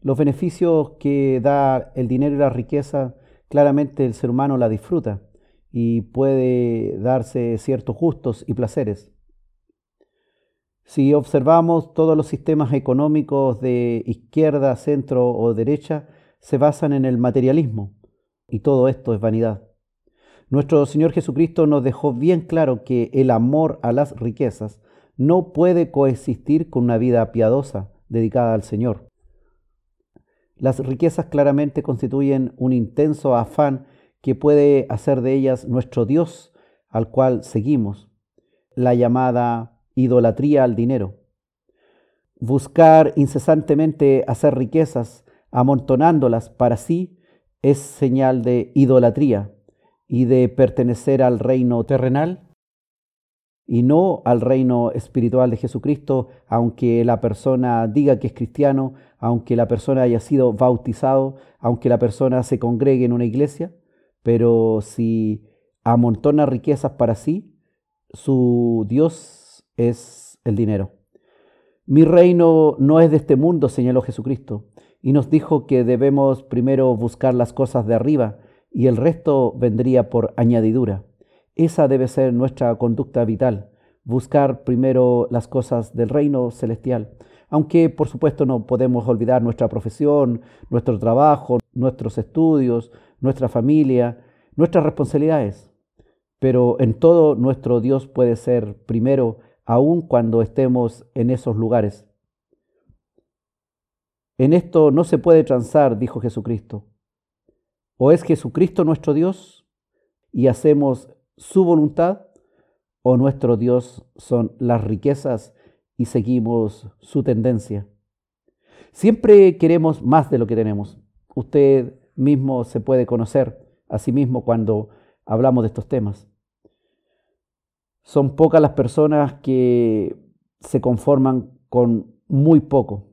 Los beneficios que da el dinero y la riqueza, claramente el ser humano la disfruta y puede darse ciertos gustos y placeres. Si observamos todos los sistemas económicos de izquierda, centro o derecha, se basan en el materialismo y todo esto es vanidad. Nuestro Señor Jesucristo nos dejó bien claro que el amor a las riquezas no puede coexistir con una vida piadosa dedicada al Señor. Las riquezas claramente constituyen un intenso afán que puede hacer de ellas nuestro Dios al cual seguimos, la llamada idolatría al dinero. Buscar incesantemente hacer riquezas, amontonándolas para sí, es señal de idolatría y de pertenecer al reino terrenal y no al reino espiritual de Jesucristo, aunque la persona diga que es cristiano, aunque la persona haya sido bautizado, aunque la persona se congregue en una iglesia, pero si amontona riquezas para sí, su Dios es el dinero. Mi reino no es de este mundo, señaló Jesucristo, y nos dijo que debemos primero buscar las cosas de arriba y el resto vendría por añadidura. Esa debe ser nuestra conducta vital, buscar primero las cosas del reino celestial. Aunque por supuesto no podemos olvidar nuestra profesión, nuestro trabajo, nuestros estudios, nuestra familia, nuestras responsabilidades. Pero en todo nuestro Dios puede ser primero, aun cuando estemos en esos lugares. En esto no se puede transar, dijo Jesucristo. O es Jesucristo nuestro Dios y hacemos su voluntad o nuestro Dios son las riquezas y seguimos su tendencia. Siempre queremos más de lo que tenemos. Usted mismo se puede conocer a sí mismo cuando hablamos de estos temas. Son pocas las personas que se conforman con muy poco.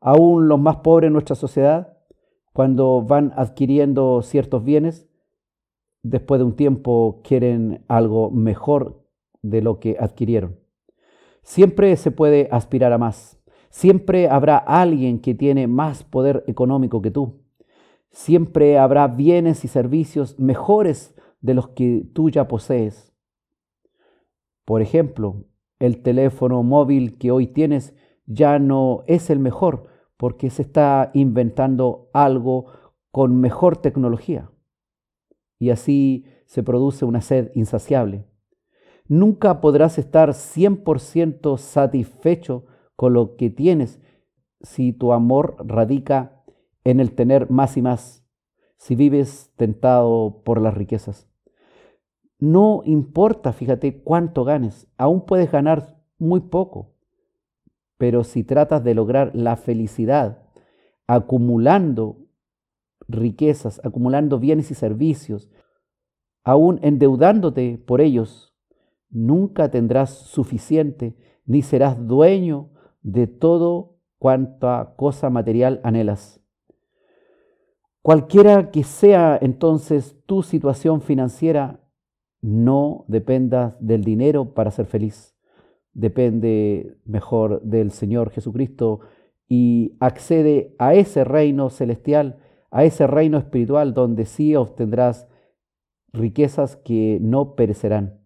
Aún los más pobres en nuestra sociedad, cuando van adquiriendo ciertos bienes, después de un tiempo quieren algo mejor de lo que adquirieron. Siempre se puede aspirar a más. Siempre habrá alguien que tiene más poder económico que tú. Siempre habrá bienes y servicios mejores de los que tú ya posees. Por ejemplo, el teléfono móvil que hoy tienes ya no es el mejor porque se está inventando algo con mejor tecnología y así se produce una sed insaciable. Nunca podrás estar 100% satisfecho con lo que tienes si tu amor radica en el tener más y más, si vives tentado por las riquezas. No importa, fíjate, cuánto ganes, aún puedes ganar muy poco, pero si tratas de lograr la felicidad acumulando riquezas, acumulando bienes y servicios, aún endeudándote por ellos, nunca tendrás suficiente, ni serás dueño de todo cuanta cosa material anhelas. Cualquiera que sea entonces tu situación financiera, no dependas del dinero para ser feliz. Depende mejor del Señor Jesucristo y accede a ese reino celestial, a ese reino espiritual donde sí obtendrás riquezas que no perecerán.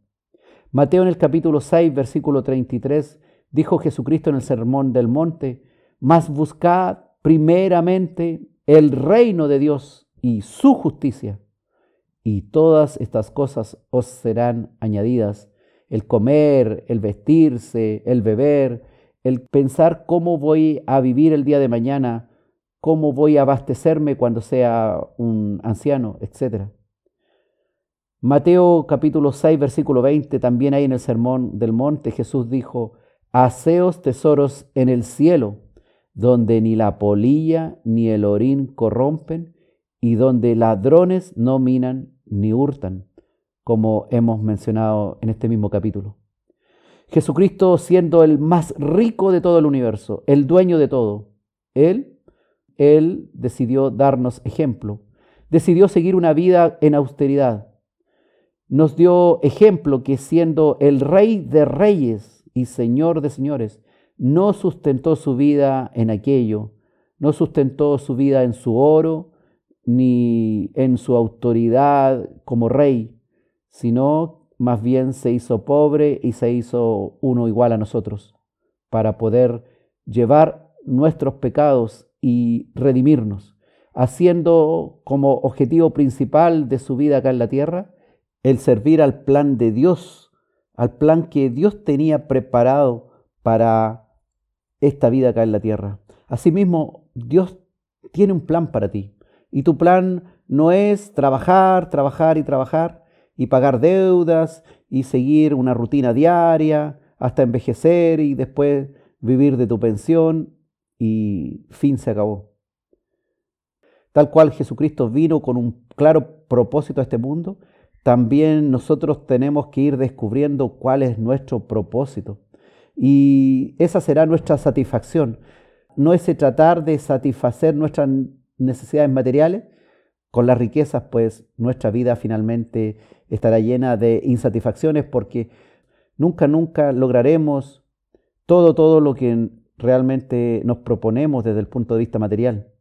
Mateo en el capítulo 6, versículo 33, dijo Jesucristo en el Sermón del Monte, mas buscad primeramente el reino de Dios y su justicia, y todas estas cosas os serán añadidas. El comer, el vestirse, el beber, el pensar cómo voy a vivir el día de mañana, cómo voy a abastecerme cuando sea un anciano, etc. Mateo capítulo 6, versículo 20, también ahí en el Sermón del Monte, Jesús dijo, Haceos tesoros en el cielo, donde ni la polilla ni el orín corrompen, y donde ladrones no minan ni hurtan, como hemos mencionado en este mismo capítulo. Jesucristo siendo el más rico de todo el universo, el dueño de todo, Él, Él decidió darnos ejemplo, decidió seguir una vida en austeridad. Nos dio ejemplo que siendo el rey de reyes y señor de señores, no sustentó su vida en aquello, no sustentó su vida en su oro, ni en su autoridad como rey, sino más bien se hizo pobre y se hizo uno igual a nosotros, para poder llevar nuestros pecados y redimirnos, haciendo como objetivo principal de su vida acá en la tierra el servir al plan de Dios, al plan que Dios tenía preparado para esta vida acá en la tierra. Asimismo, Dios tiene un plan para ti, y tu plan no es trabajar, trabajar y trabajar, y pagar deudas y seguir una rutina diaria hasta envejecer y después vivir de tu pensión y fin se acabó. Tal cual Jesucristo vino con un claro propósito a este mundo, también nosotros tenemos que ir descubriendo cuál es nuestro propósito. Y esa será nuestra satisfacción. No es tratar de satisfacer nuestras necesidades materiales, con las riquezas, pues nuestra vida finalmente estará llena de insatisfacciones porque nunca, nunca lograremos todo, todo lo que realmente nos proponemos desde el punto de vista material.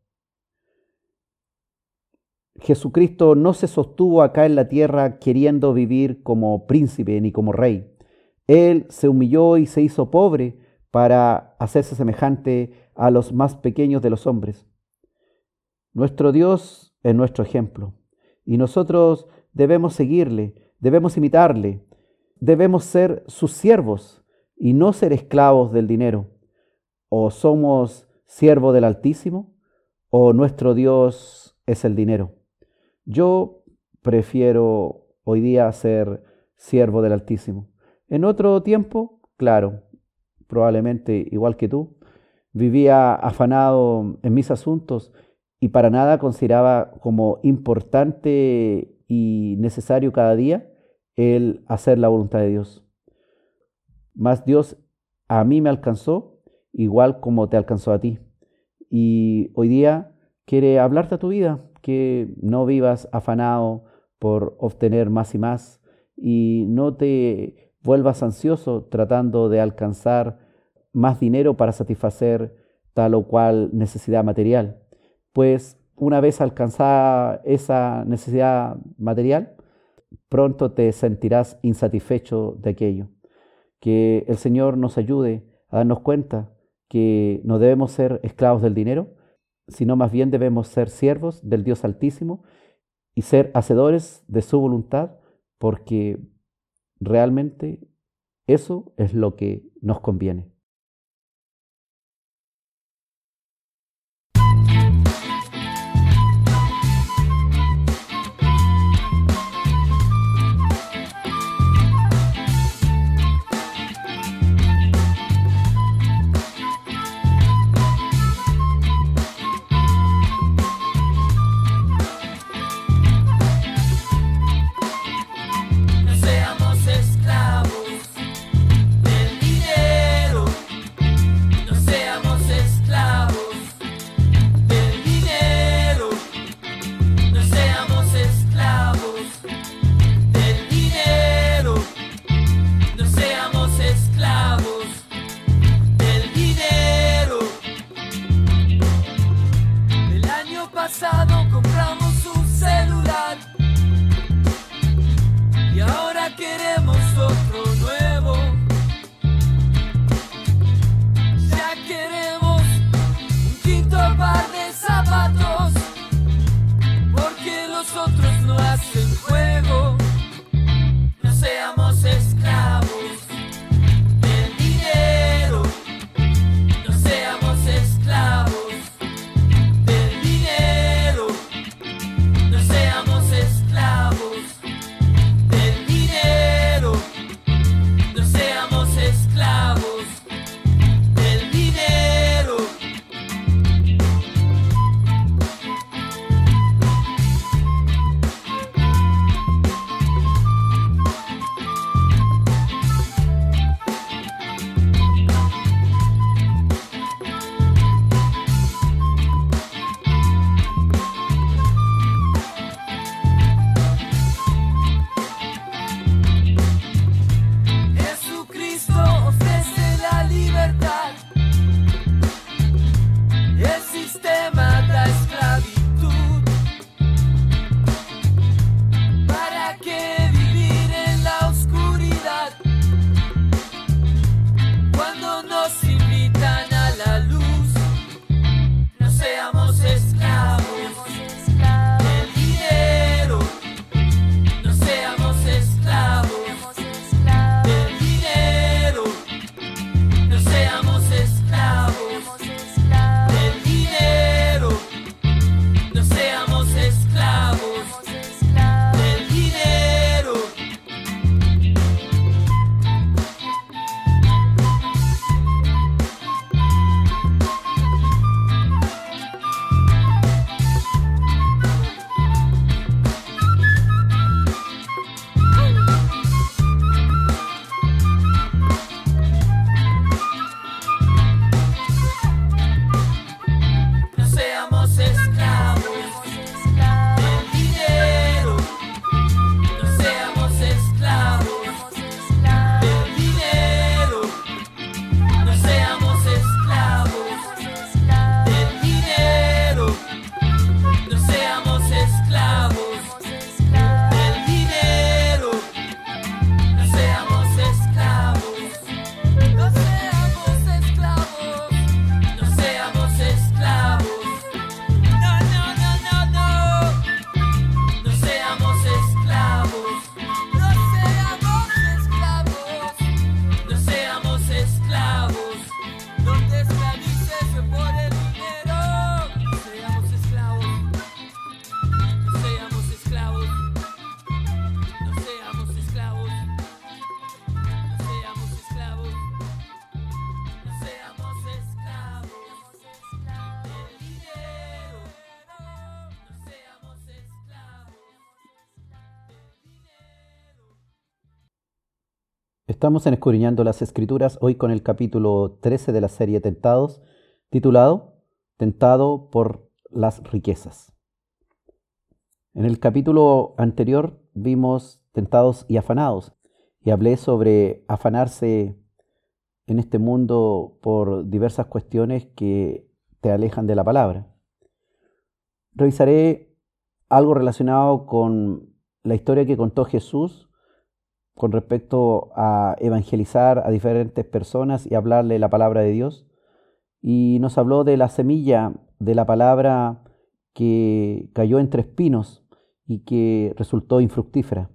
Jesucristo no se sostuvo acá en la tierra queriendo vivir como príncipe ni como rey. Él se humilló y se hizo pobre para hacerse semejante a los más pequeños de los hombres. Nuestro Dios es nuestro ejemplo. Y nosotros debemos seguirle, debemos imitarle, debemos ser sus siervos y no ser esclavos del dinero. O somos siervos del Altísimo o nuestro Dios es el dinero. Yo prefiero hoy día ser siervo del Altísimo. En otro tiempo, claro, probablemente igual que tú, vivía afanado en mis asuntos y para nada consideraba como importante y necesario cada día el hacer la voluntad de Dios. Más Dios a mí me alcanzó igual como te alcanzó a ti. Y hoy día quiere hablarte a tu vida, que no vivas afanado por obtener más y más y no te vuelvas ansioso tratando de alcanzar más dinero para satisfacer tal o cual necesidad material pues una vez alcanzada esa necesidad material, pronto te sentirás insatisfecho de aquello. Que el Señor nos ayude a darnos cuenta que no debemos ser esclavos del dinero, sino más bien debemos ser siervos del Dios Altísimo y ser hacedores de su voluntad, porque realmente eso es lo que nos conviene. Estamos en las Escrituras, hoy con el capítulo 13 de la serie Tentados, titulado Tentado por las riquezas. En el capítulo anterior vimos tentados y afanados, y hablé sobre afanarse en este mundo por diversas cuestiones que te alejan de la palabra. Revisaré algo relacionado con la historia que contó Jesús con respecto a evangelizar a diferentes personas y hablarle la palabra de Dios. Y nos habló de la semilla de la palabra que cayó entre espinos y que resultó infructífera.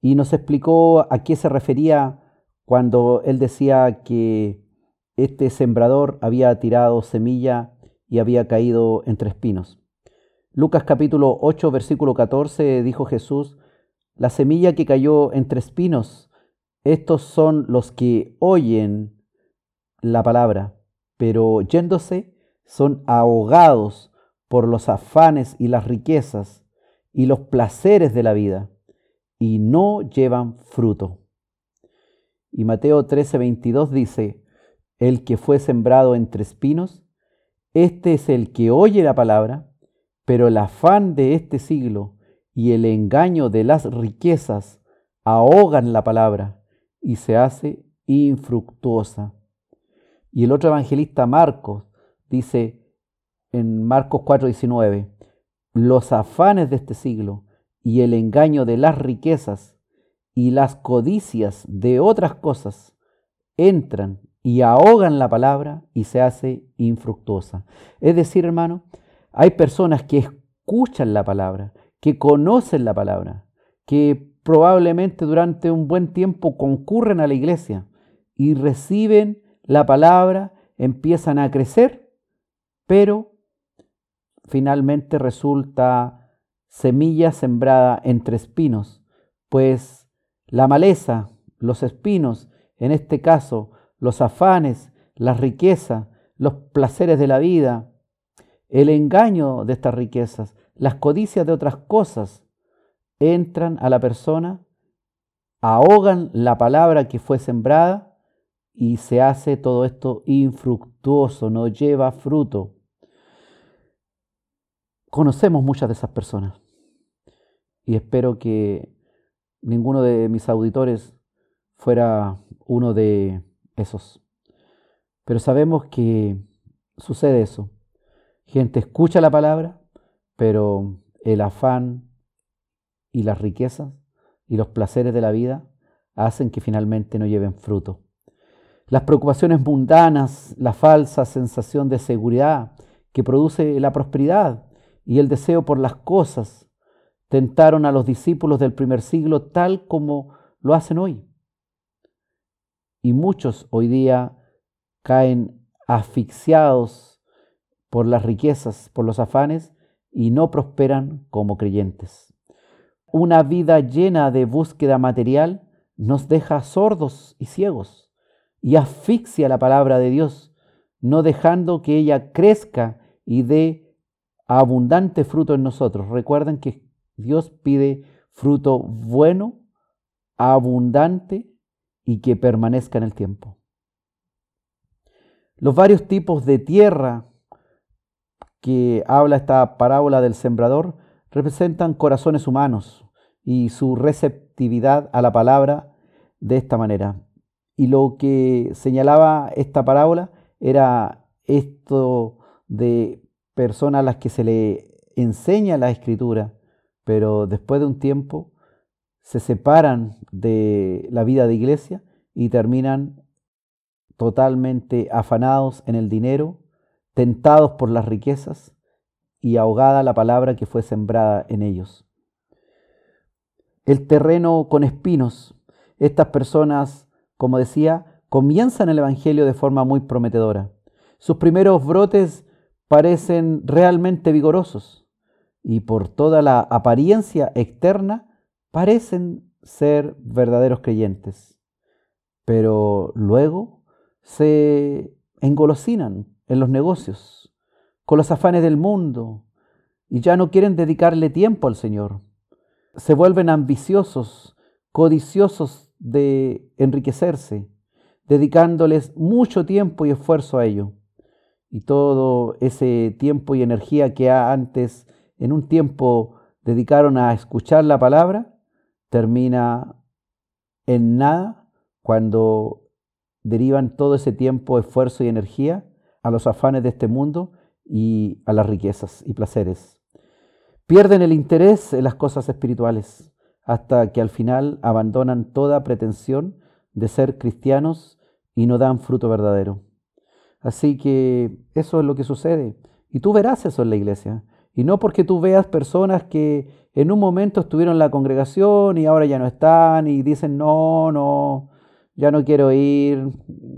Y nos explicó a qué se refería cuando él decía que este sembrador había tirado semilla y había caído entre espinos. Lucas capítulo 8, versículo 14 dijo Jesús, la semilla que cayó entre espinos, estos son los que oyen la palabra, pero yéndose son ahogados por los afanes y las riquezas y los placeres de la vida, y no llevan fruto. Y Mateo 13:22 dice, el que fue sembrado entre espinos, este es el que oye la palabra, pero el afán de este siglo y el engaño de las riquezas ahogan la palabra y se hace infructuosa. Y el otro evangelista Marcos dice en Marcos 4:19, los afanes de este siglo y el engaño de las riquezas y las codicias de otras cosas entran y ahogan la palabra y se hace infructuosa. Es decir, hermano, hay personas que escuchan la palabra, que conocen la palabra, que probablemente durante un buen tiempo concurren a la iglesia y reciben la palabra, empiezan a crecer, pero finalmente resulta semilla sembrada entre espinos, pues la maleza, los espinos, en este caso los afanes, la riqueza, los placeres de la vida, el engaño de estas riquezas, las codicias de otras cosas entran a la persona, ahogan la palabra que fue sembrada y se hace todo esto infructuoso, no lleva fruto. Conocemos muchas de esas personas y espero que ninguno de mis auditores fuera uno de esos. Pero sabemos que sucede eso. Gente escucha la palabra, pero el afán y las riquezas y los placeres de la vida hacen que finalmente no lleven fruto. Las preocupaciones mundanas, la falsa sensación de seguridad que produce la prosperidad y el deseo por las cosas tentaron a los discípulos del primer siglo tal como lo hacen hoy. Y muchos hoy día caen asfixiados por las riquezas, por los afanes y no prosperan como creyentes. Una vida llena de búsqueda material nos deja sordos y ciegos y asfixia la palabra de Dios, no dejando que ella crezca y dé abundante fruto en nosotros. Recuerden que Dios pide fruto bueno, abundante y que permanezca en el tiempo. Los varios tipos de tierra que habla esta parábola del sembrador representan corazones humanos y su receptividad a la palabra de esta manera. Y lo que señalaba esta parábola era esto de personas a las que se le enseña la escritura, pero después de un tiempo se separan de la vida de iglesia y terminan totalmente afanados en el dinero, tentados por las riquezas y ahogada la palabra que fue sembrada en ellos. El terreno con espinos, estas personas, como decía, comienzan el Evangelio de forma muy prometedora. Sus primeros brotes parecen realmente vigorosos y por toda la apariencia externa parecen ser verdaderos creyentes. Pero luego se engolosinan en los negocios, con los afanes del mundo, y ya no quieren dedicarle tiempo al Señor. Se vuelven ambiciosos, codiciosos de enriquecerse, dedicándoles mucho tiempo y esfuerzo a ello. Y todo ese tiempo y energía que antes, en un tiempo, dedicaron a escuchar la palabra, termina en nada cuando derivan todo ese tiempo, esfuerzo y energía a los afanes de este mundo y a las riquezas y placeres. Pierden el interés en las cosas espirituales hasta que al final abandonan toda pretensión de ser cristianos y no dan fruto verdadero. Así que eso es lo que sucede. Y tú verás eso en la iglesia. Y no porque tú veas personas que en un momento estuvieron en la congregación y ahora ya no están y dicen, no, no, ya no quiero ir,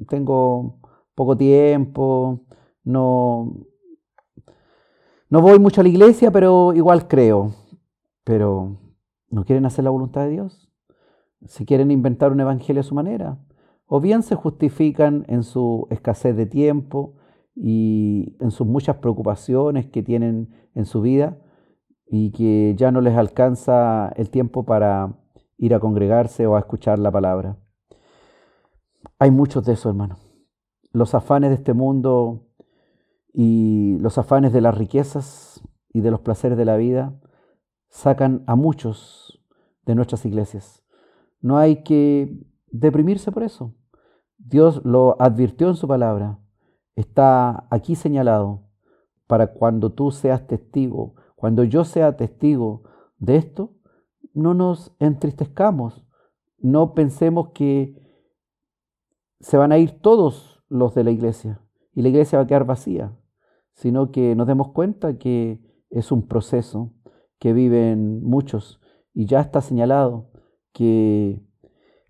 tengo poco tiempo, no, no voy mucho a la iglesia, pero igual creo. Pero no quieren hacer la voluntad de Dios. Si quieren inventar un evangelio a su manera. O bien se justifican en su escasez de tiempo y en sus muchas preocupaciones que tienen en su vida y que ya no les alcanza el tiempo para ir a congregarse o a escuchar la palabra. Hay muchos de eso, hermano. Los afanes de este mundo y los afanes de las riquezas y de los placeres de la vida sacan a muchos de nuestras iglesias. No hay que deprimirse por eso. Dios lo advirtió en su palabra. Está aquí señalado para cuando tú seas testigo, cuando yo sea testigo de esto, no nos entristezcamos, no pensemos que se van a ir todos los de la iglesia y la iglesia va a quedar vacía, sino que nos demos cuenta que es un proceso que viven muchos. Y ya está señalado que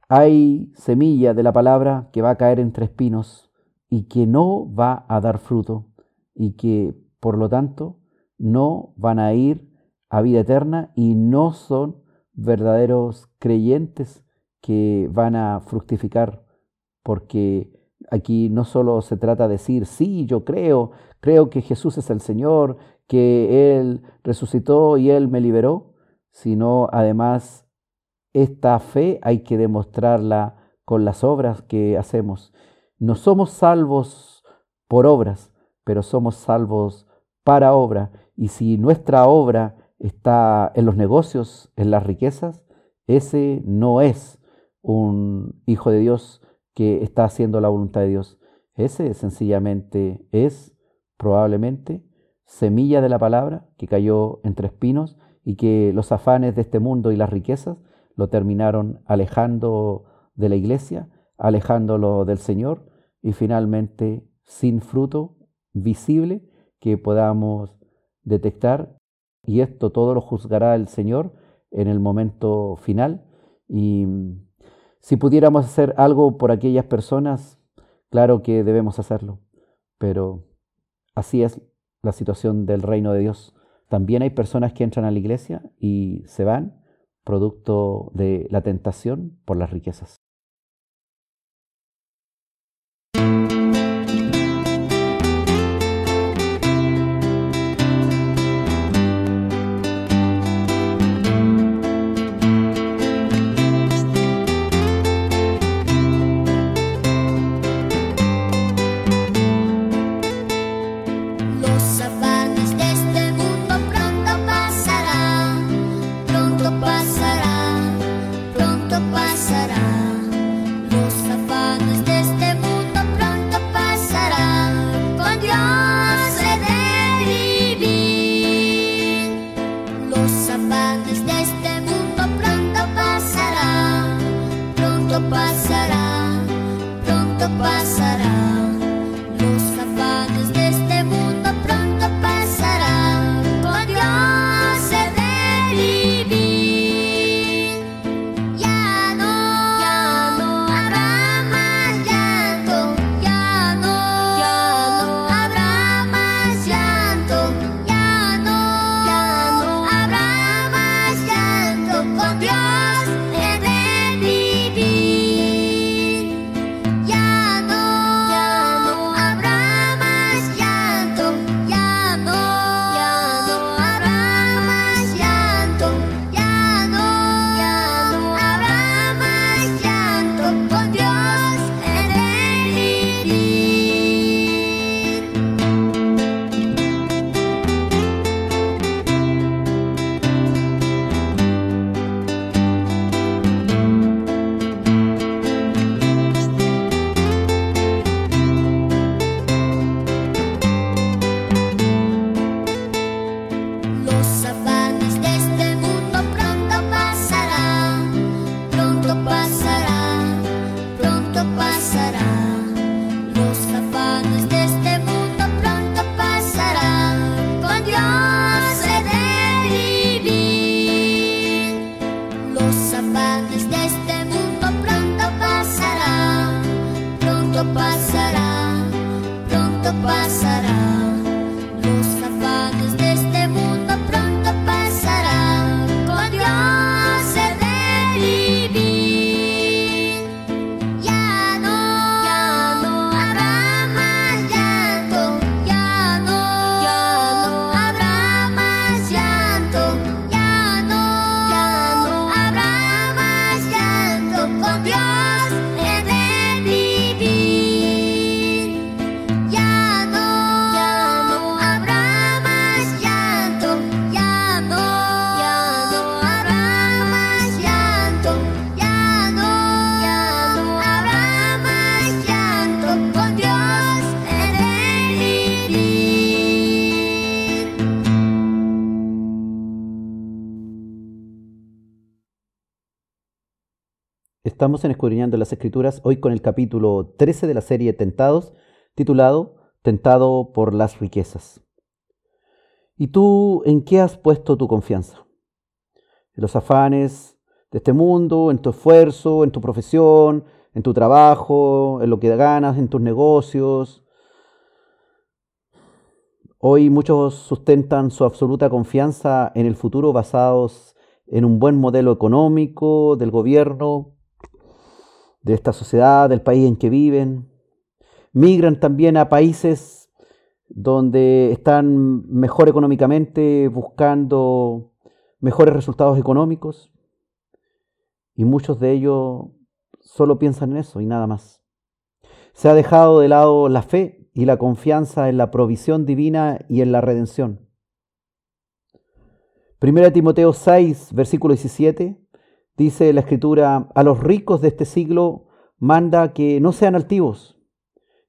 hay semilla de la palabra que va a caer entre espinos y que no va a dar fruto y que por lo tanto no van a ir a vida eterna y no son verdaderos creyentes que van a fructificar porque aquí no solo se trata de decir, sí, yo creo, creo que Jesús es el Señor, que Él resucitó y Él me liberó, sino además esta fe hay que demostrarla con las obras que hacemos. No somos salvos por obras, pero somos salvos para obra. Y si nuestra obra está en los negocios, en las riquezas, ese no es un hijo de Dios que está haciendo la voluntad de Dios. Ese sencillamente es probablemente semilla de la palabra que cayó entre espinos y que los afanes de este mundo y las riquezas lo terminaron alejando de la iglesia, alejándolo del Señor y finalmente sin fruto visible que podamos detectar. Y esto todo lo juzgará el Señor en el momento final. Y si pudiéramos hacer algo por aquellas personas, claro que debemos hacerlo, pero así es la situación del reino de Dios. También hay personas que entran a la iglesia y se van producto de la tentación por las riquezas. Estamos en Escudriñando las Escrituras, hoy con el capítulo 13 de la serie Tentados, titulado Tentado por las riquezas. ¿Y tú en qué has puesto tu confianza? ¿En los afanes de este mundo, en tu esfuerzo, en tu profesión, en tu trabajo, en lo que ganas, en tus negocios? Hoy muchos sustentan su absoluta confianza en el futuro basados en un buen modelo económico del gobierno, de esta sociedad, del país en que viven. Migran también a países donde están mejor económicamente, buscando mejores resultados económicos. Y muchos de ellos solo piensan en eso y nada más. Se ha dejado de lado la fe y la confianza en la provisión divina y en la redención. Primera Timoteo 6, versículo 17, dice la escritura, a los ricos de este siglo manda que no sean altivos,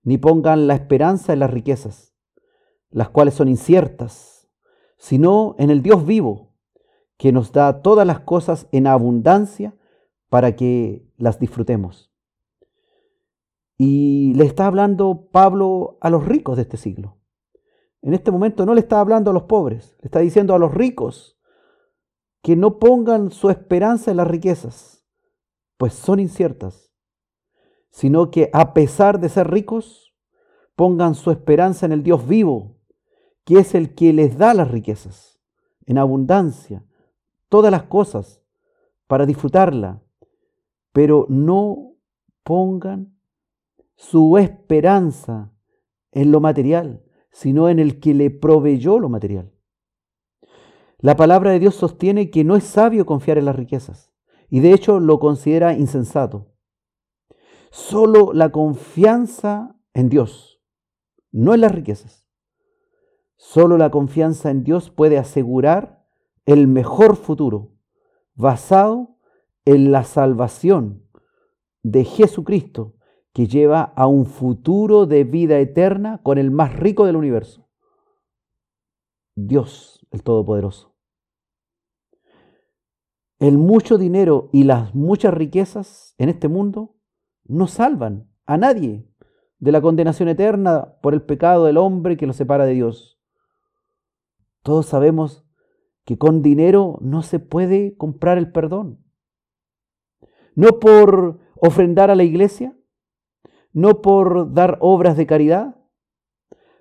ni pongan la esperanza en las riquezas, las cuales son inciertas, sino en el Dios vivo, que nos da todas las cosas en abundancia para que las disfrutemos. Y le está hablando Pablo a los ricos de este siglo. En este momento no le está hablando a los pobres, le está diciendo a los ricos que no pongan su esperanza en las riquezas, pues son inciertas, sino que a pesar de ser ricos, pongan su esperanza en el Dios vivo, que es el que les da las riquezas, en abundancia, todas las cosas, para disfrutarla, pero no pongan su esperanza en lo material, sino en el que le proveyó lo material. La palabra de Dios sostiene que no es sabio confiar en las riquezas y de hecho lo considera insensato. Solo la confianza en Dios, no en las riquezas. Solo la confianza en Dios puede asegurar el mejor futuro basado en la salvación de Jesucristo que lleva a un futuro de vida eterna con el más rico del universo, Dios el Todopoderoso. El mucho dinero y las muchas riquezas en este mundo no salvan a nadie de la condenación eterna por el pecado del hombre que lo separa de Dios. Todos sabemos que con dinero no se puede comprar el perdón. No por ofrendar a la iglesia, no por dar obras de caridad,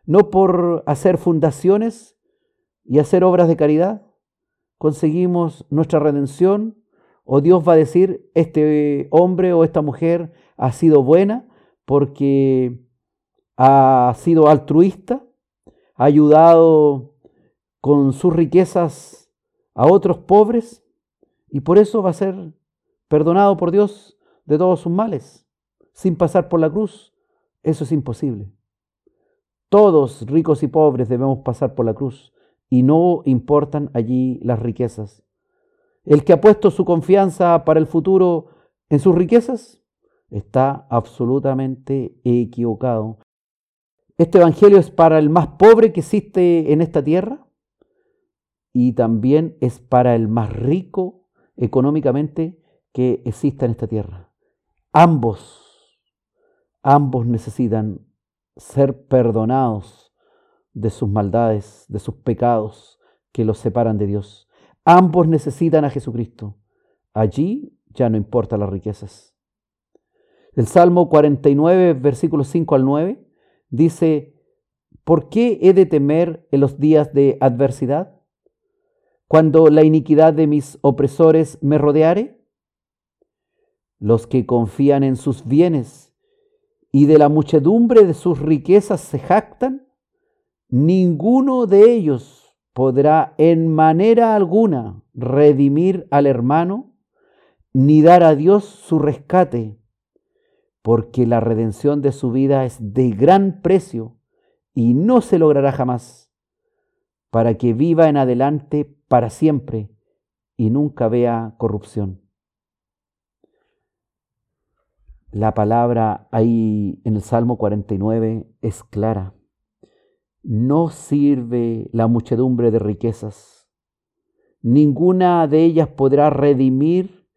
no por hacer fundaciones y hacer obras de caridad, conseguimos nuestra redención o Dios va a decir, este hombre o esta mujer ha sido buena porque ha sido altruista, ha ayudado con sus riquezas a otros pobres y por eso va a ser perdonado por Dios de todos sus males, sin pasar por la cruz. Eso es imposible. Todos, ricos y pobres, debemos pasar por la cruz y no importan allí las riquezas. El que ha puesto su confianza para el futuro en sus riquezas está absolutamente equivocado. Este Evangelio es para el más pobre que existe en esta tierra y también es para el más rico económicamente que exista en esta tierra. Ambos, ambos necesitan ser perdonados de sus maldades, de sus pecados que los separan de Dios. Ambos necesitan a Jesucristo. Allí ya no importan las riquezas. El Salmo 49, versículos 5 al 9, dice, ¿por qué he de temer en los días de adversidad? Cuando la iniquidad de mis opresores me rodeare? Los que confían en sus bienes y de la muchedumbre de sus riquezas se jactan, ninguno de ellos podrá en manera alguna redimir al hermano, ni dar a Dios su rescate porque la redención de su vida es de gran precio y no se logrará jamás, para que viva en adelante para siempre y nunca vea corrupción. La palabra ahí en el Salmo 49 es clara. No sirve la muchedumbre de riquezas. Ninguna de ellas podrá redimir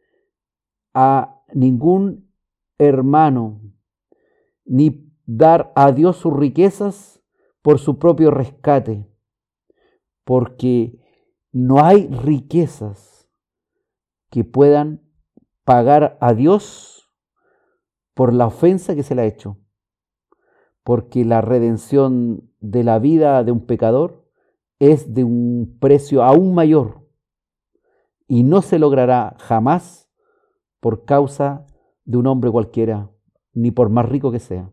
a ningún hermano, ni dar a Dios sus riquezas por su propio rescate, porque no hay riquezas que puedan pagar a Dios por la ofensa que se le ha hecho, porque la redención de la vida de un pecador es de un precio aún mayor y no se logrará jamás por causa de un hombre cualquiera, ni por más rico que sea.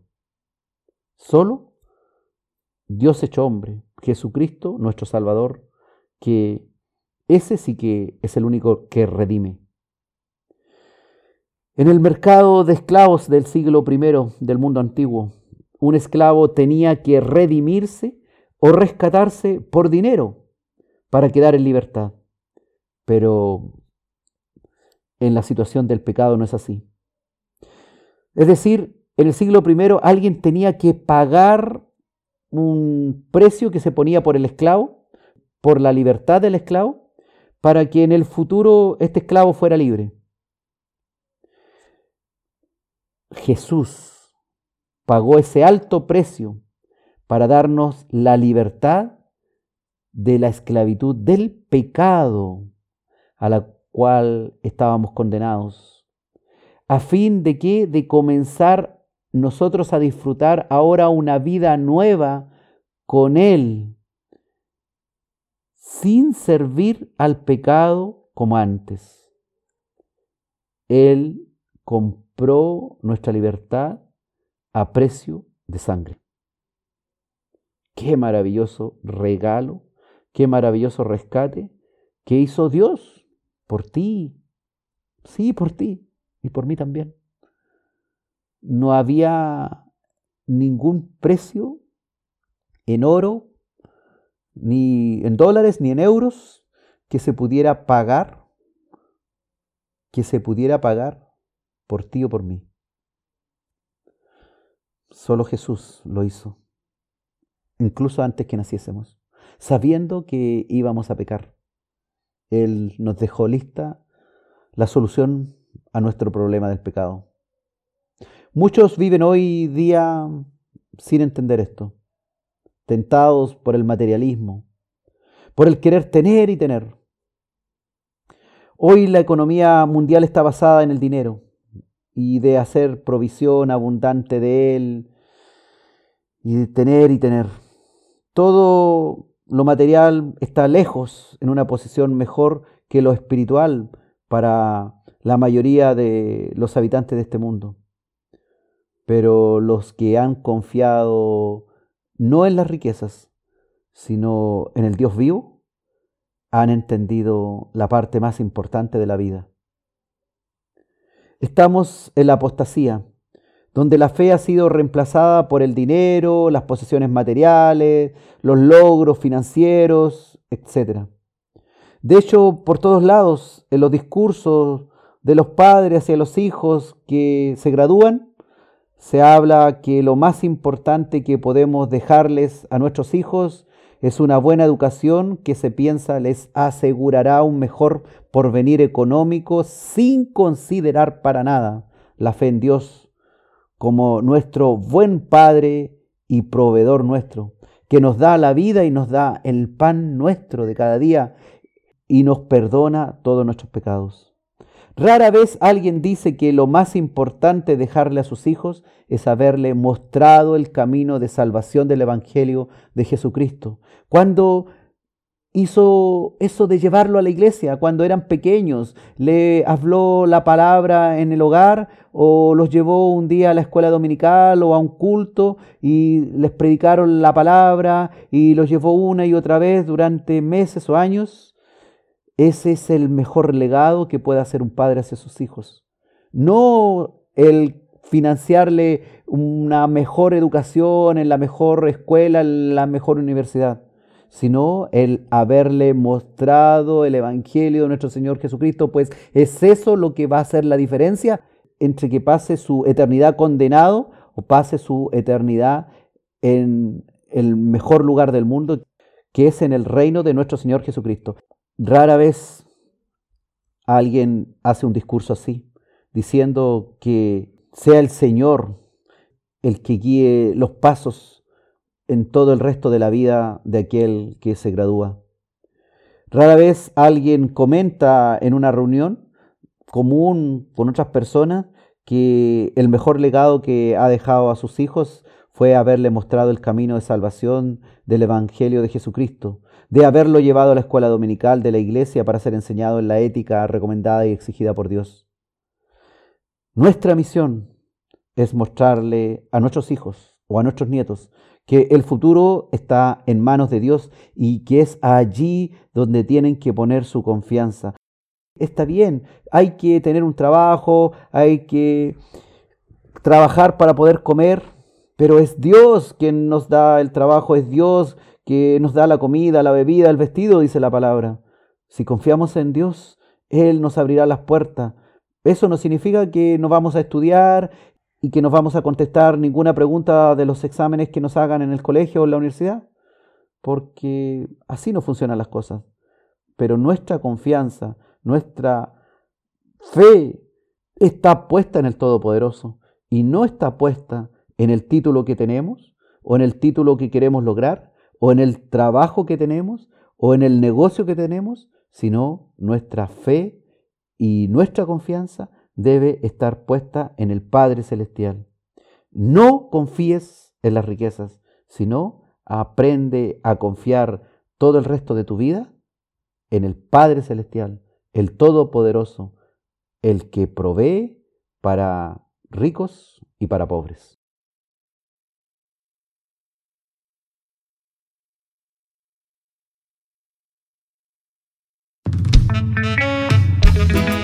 Solo Dios hecho hombre, Jesucristo, nuestro Salvador, que ese sí que es el único que redime. En el mercado de esclavos del siglo I del mundo antiguo, un esclavo tenía que redimirse o rescatarse por dinero para quedar en libertad. Pero en la situación del pecado no es así. Es decir, en el siglo I alguien tenía que pagar un precio que se ponía por el esclavo, por la libertad del esclavo, para que en el futuro este esclavo fuera libre. Jesús pagó ese alto precio para darnos la libertad de la esclavitud del pecado a la cual estábamos condenados a fin de que de comenzar nosotros a disfrutar ahora una vida nueva con Él, sin servir al pecado como antes. Él compró nuestra libertad a precio de sangre. Qué maravilloso regalo, qué maravilloso rescate que hizo Dios por ti. Sí, por ti y por mí también. No había ningún precio en oro, ni en dólares, ni en euros que se pudiera pagar, que se pudiera pagar por ti o por mí. Solo Jesús lo hizo, incluso antes que naciésemos, sabiendo que íbamos a pecar. Él nos dejó lista la solución a nuestro problema del pecado. Muchos viven hoy día sin entender esto, tentados por el materialismo, por el querer tener y tener. Hoy la economía mundial está basada en el dinero y de hacer provisión abundante de él y de tener y tener. Todo lo material está lejos en una posición mejor que lo espiritual para la mayoría de los habitantes de este mundo. Pero los que han confiado no en las riquezas, sino en el Dios vivo, han entendido la parte más importante de la vida. Estamos en la apostasía, donde la fe ha sido reemplazada por el dinero, las posesiones materiales, los logros financieros, etc. De hecho, por todos lados, en los discursos de los padres hacia los hijos que se gradúan, se habla que lo más importante que podemos dejarles a nuestros hijos es una buena educación que se piensa les asegurará un mejor porvenir económico sin considerar para nada la fe en Dios como nuestro buen Padre y proveedor nuestro, que nos da la vida y nos da el pan nuestro de cada día y nos perdona todos nuestros pecados. Rara vez alguien dice que lo más importante dejarle a sus hijos es haberle mostrado el camino de salvación del Evangelio de Jesucristo. Cuando hizo eso de llevarlo a la iglesia cuando eran pequeños, le habló la palabra en el hogar o los llevó un día a la escuela dominical o a un culto y les predicaron la palabra y los llevó una y otra vez durante meses o años. Ese es el mejor legado que puede hacer un padre hacia sus hijos. No el financiarle una mejor educación en la mejor escuela, en la mejor universidad sino el haberle mostrado el Evangelio de nuestro Señor Jesucristo, pues es eso lo que va a hacer la diferencia entre que pase su eternidad condenado o pase su eternidad en el mejor lugar del mundo, que es en el reino de nuestro Señor Jesucristo. Rara vez alguien hace un discurso así, diciendo que sea el Señor el que guíe los pasos en todo el resto de la vida de aquel que se gradúa. Rara vez alguien comenta en una reunión común con otras personas que el mejor legado que ha dejado a sus hijos fue haberle mostrado el camino de salvación del Evangelio de Jesucristo, de haberlo llevado a la escuela dominical de la iglesia para ser enseñado en la ética recomendada y exigida por Dios. Nuestra misión es mostrarle a nuestros hijos o a nuestros nietos que el futuro está en manos de Dios y que es allí donde tienen que poner su confianza. Está bien, hay que tener un trabajo, hay que trabajar para poder comer, pero es Dios quien nos da el trabajo, es Dios que nos da la comida, la bebida, el vestido, dice la palabra. Si confiamos en Dios, Él nos abrirá las puertas. Eso no significa que no vamos a estudiar y que nos vamos a contestar ninguna pregunta de los exámenes que nos hagan en el colegio o en la universidad, porque así no funcionan las cosas. Pero nuestra confianza, nuestra fe está puesta en el Todopoderoso y no está puesta en el título que tenemos o en el título que queremos lograr o en el trabajo que tenemos o en el negocio que tenemos, sino nuestra fe y nuestra confianza debe estar puesta en el Padre Celestial. No confíes en las riquezas, sino aprende a confiar todo el resto de tu vida en el Padre Celestial, el Todopoderoso, el que provee para ricos y para pobres. Que quieras,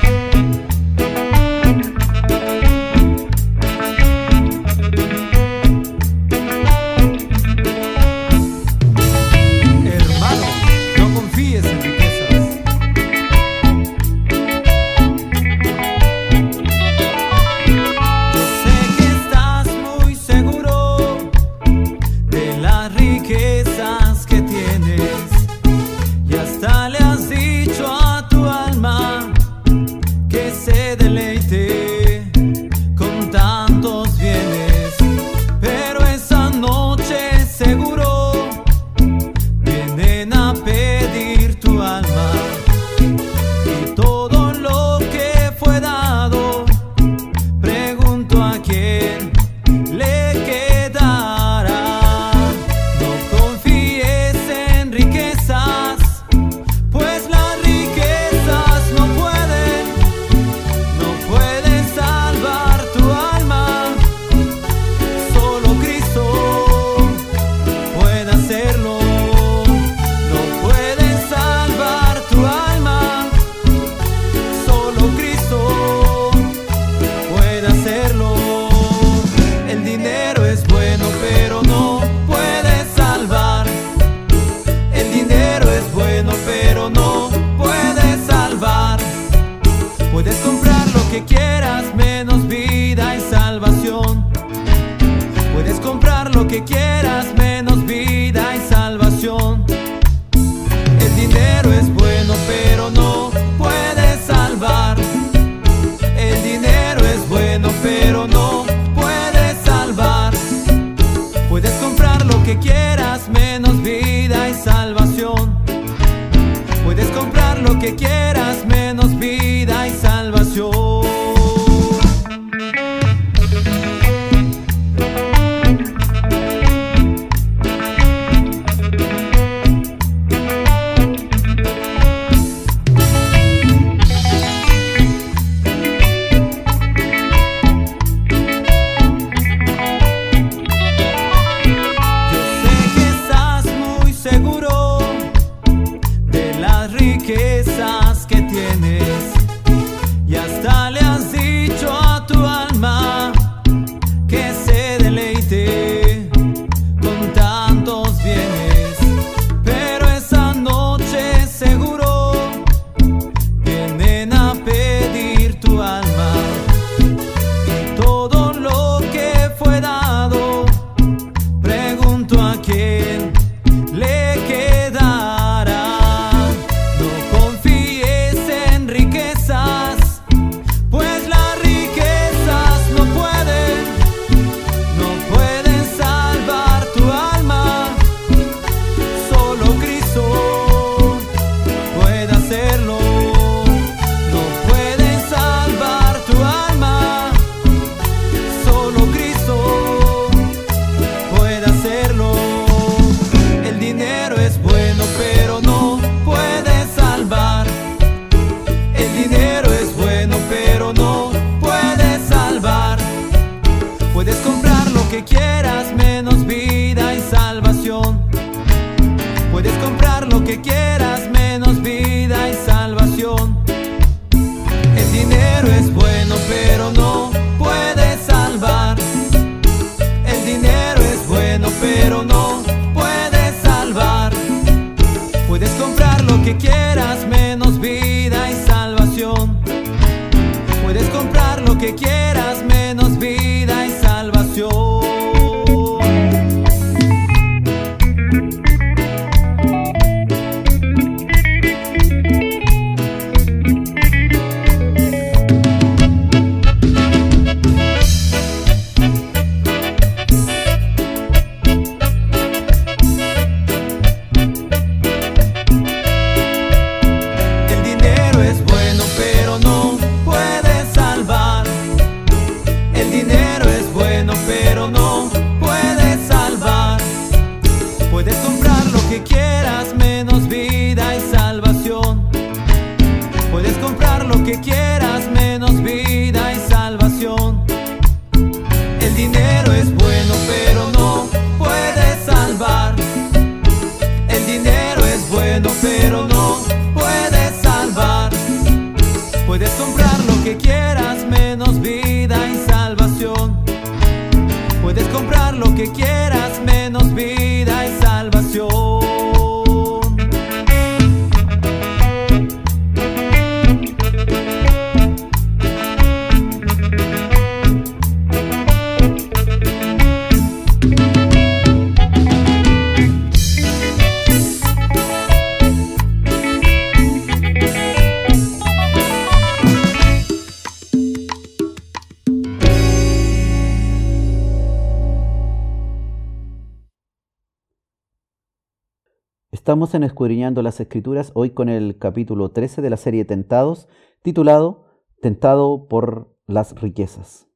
Estamos Escudriñando las Escrituras, hoy con el capítulo 13 de la serie Tentados, titulado Tentado por las riquezas.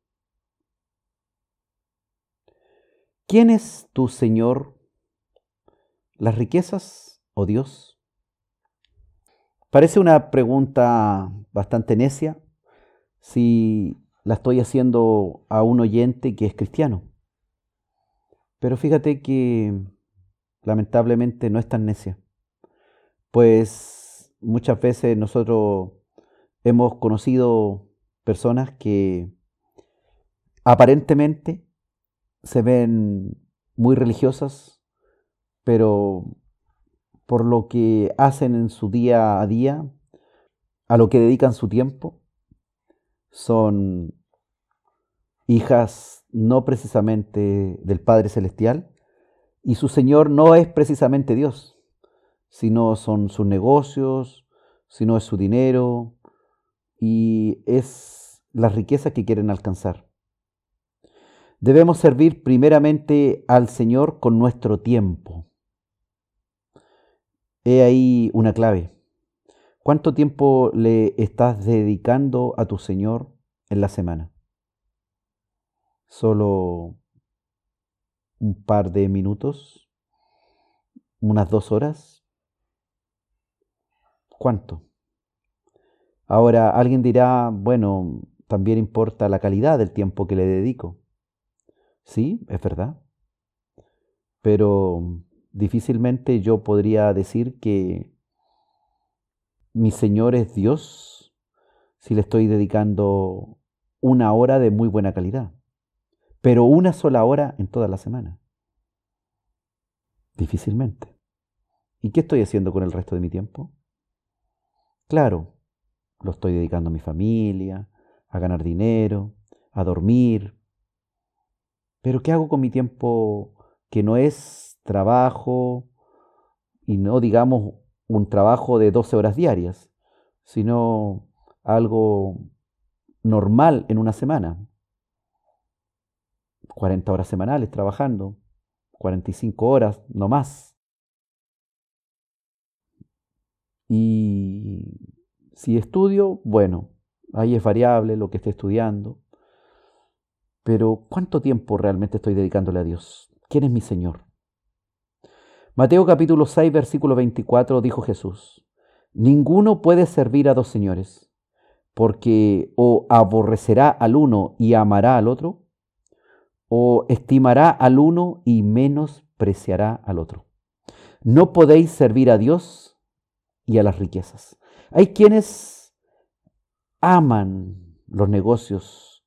¿Quién es tu Señor? ¿Las riquezas o Dios? Parece una pregunta bastante necia si la estoy haciendo a un oyente que es cristiano. Pero fíjate que lamentablemente no es tan necia, pues muchas veces nosotros hemos conocido personas que aparentemente se ven muy religiosas, pero por lo que hacen en su día a día, a lo que dedican su tiempo, son hijas no precisamente del Padre Celestial, y su Señor no es precisamente Dios, sino son sus negocios, sino es su dinero y es la riqueza que quieren alcanzar. Debemos servir primeramente al Señor con nuestro tiempo. He ahí una clave. ¿Cuánto tiempo le estás dedicando a tu Señor en la semana? ¿Solo un par de minutos? ¿Unas dos horas? ¿Cuánto? Ahora alguien dirá, bueno, también importa la calidad del tiempo que le dedico. Sí, es verdad. Pero difícilmente yo podría decir que mi Señor es Dios si le estoy dedicando una hora de muy buena calidad pero una sola hora en toda la semana. Difícilmente. ¿Y qué estoy haciendo con el resto de mi tiempo? Claro, lo estoy dedicando a mi familia, a ganar dinero, a dormir. Pero ¿qué hago con mi tiempo que no es trabajo y no digamos un trabajo de 12 horas diarias, sino algo normal en una semana? 40 horas semanales trabajando, 45 horas, no más. Y si estudio, bueno, ahí es variable lo que esté estudiando. Pero ¿cuánto tiempo realmente estoy dedicándole a Dios? ¿Quién es mi Señor? Mateo capítulo 6, versículo 24 dijo Jesús, Ninguno puede servir a dos señores, porque o aborrecerá al uno y amará al otro, o estimará al uno y menospreciará al otro. No podéis servir a Dios y a las riquezas. Hay quienes aman los negocios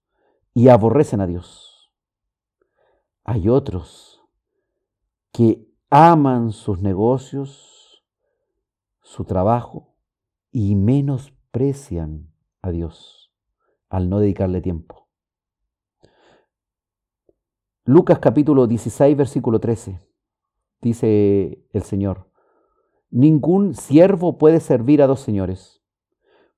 y aborrecen a Dios. Hay otros que aman sus negocios, su trabajo y menosprecian a Dios al no dedicarle tiempo. Lucas capítulo 16, versículo 13, dice el Señor, ningún siervo puede servir a dos señores,